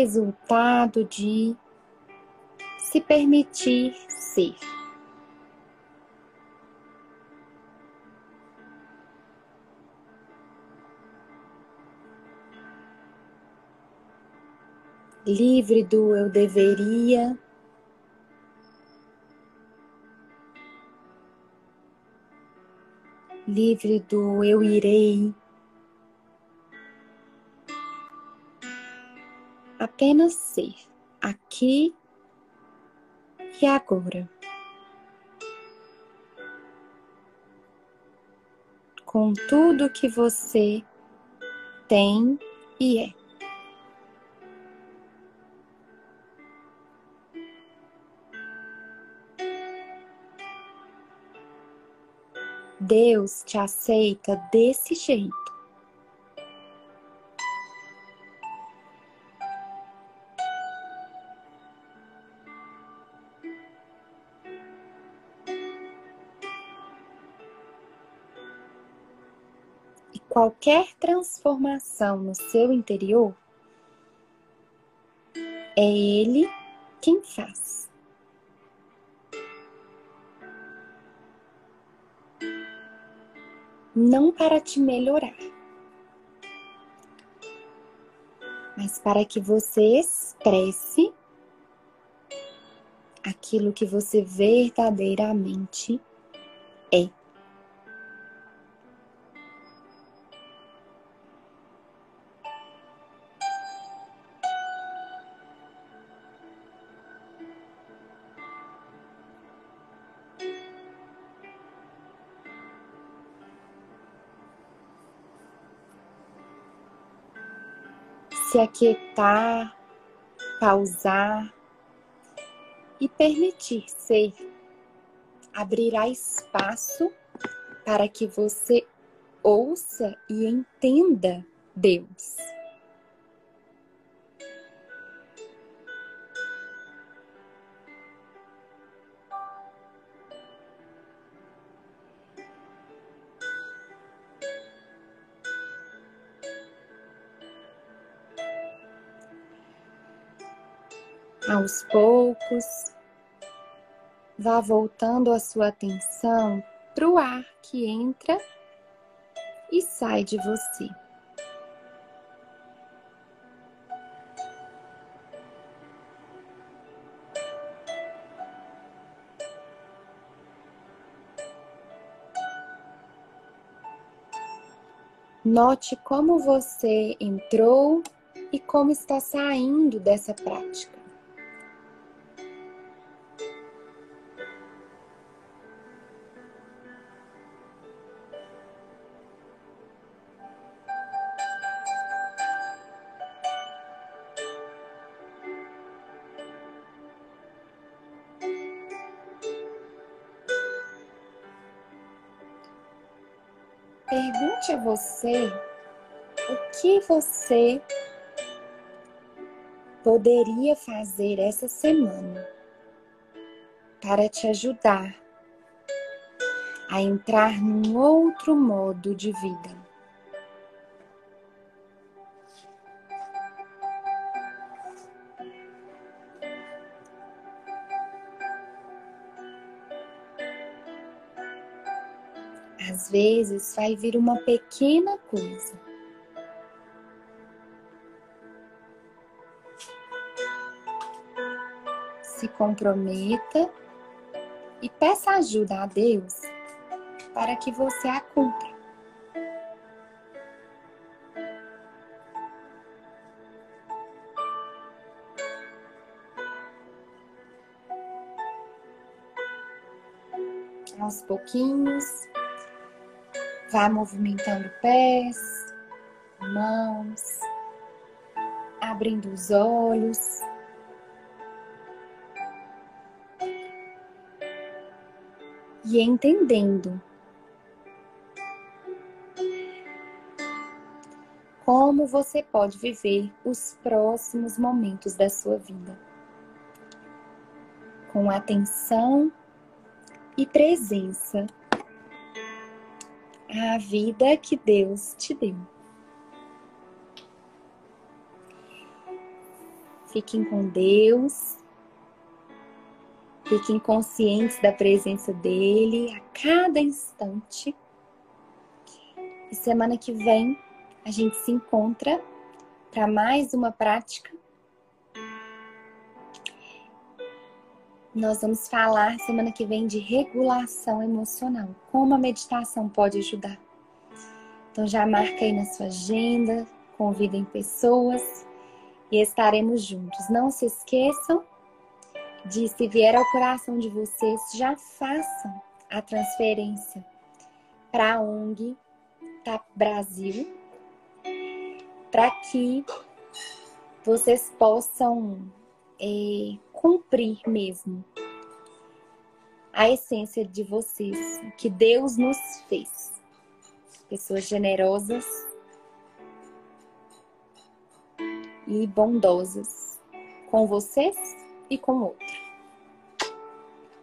Resultado de se permitir ser. Livre do eu deveria, livre do eu irei. Apenas ser aqui e agora. Com tudo que você tem e é. Deus te aceita desse jeito. Qualquer transformação no seu interior É Ele quem faz. Não para te melhorar, mas para que você expresse aquilo que você verdadeiramente é. Se aquietar, pausar e permitir ser abrirá espaço para que você ouça e entenda Deus. Aos poucos, vá voltando a sua atenção para o ar que entra e sai de você. Note como você entrou e como está saindo dessa prática. Você o que você poderia fazer essa semana para te ajudar a entrar num outro modo de vida. Às vezes vai vir uma pequena coisa. Se comprometa e peça ajuda a Deus para que você a cumpra. Aos pouquinhos, Vá movimentando pés, mãos, abrindo os olhos. E entendendo como você pode viver os próximos momentos da sua vida. Com atenção e presença a vida que Deus te deu. Fiquem com Deus, fiquem conscientes da presença dEle a cada instante. E semana que vem a gente se encontra para mais uma prática Nós vamos falar semana que vem de regulação emocional. Como a meditação pode ajudar. Então já marca aí na sua agenda, convidem pessoas e estaremos juntos. Não se esqueçam de, se vier ao coração de vocês, já façam a transferência para a ONG TAP Brasil, para que vocês possam é, cumprir mesmo a essência de vocês, que Deus nos fez. Pessoas generosas e bondosas com vocês e com o outro.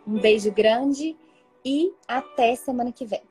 Um beijo grande e até semana que vem.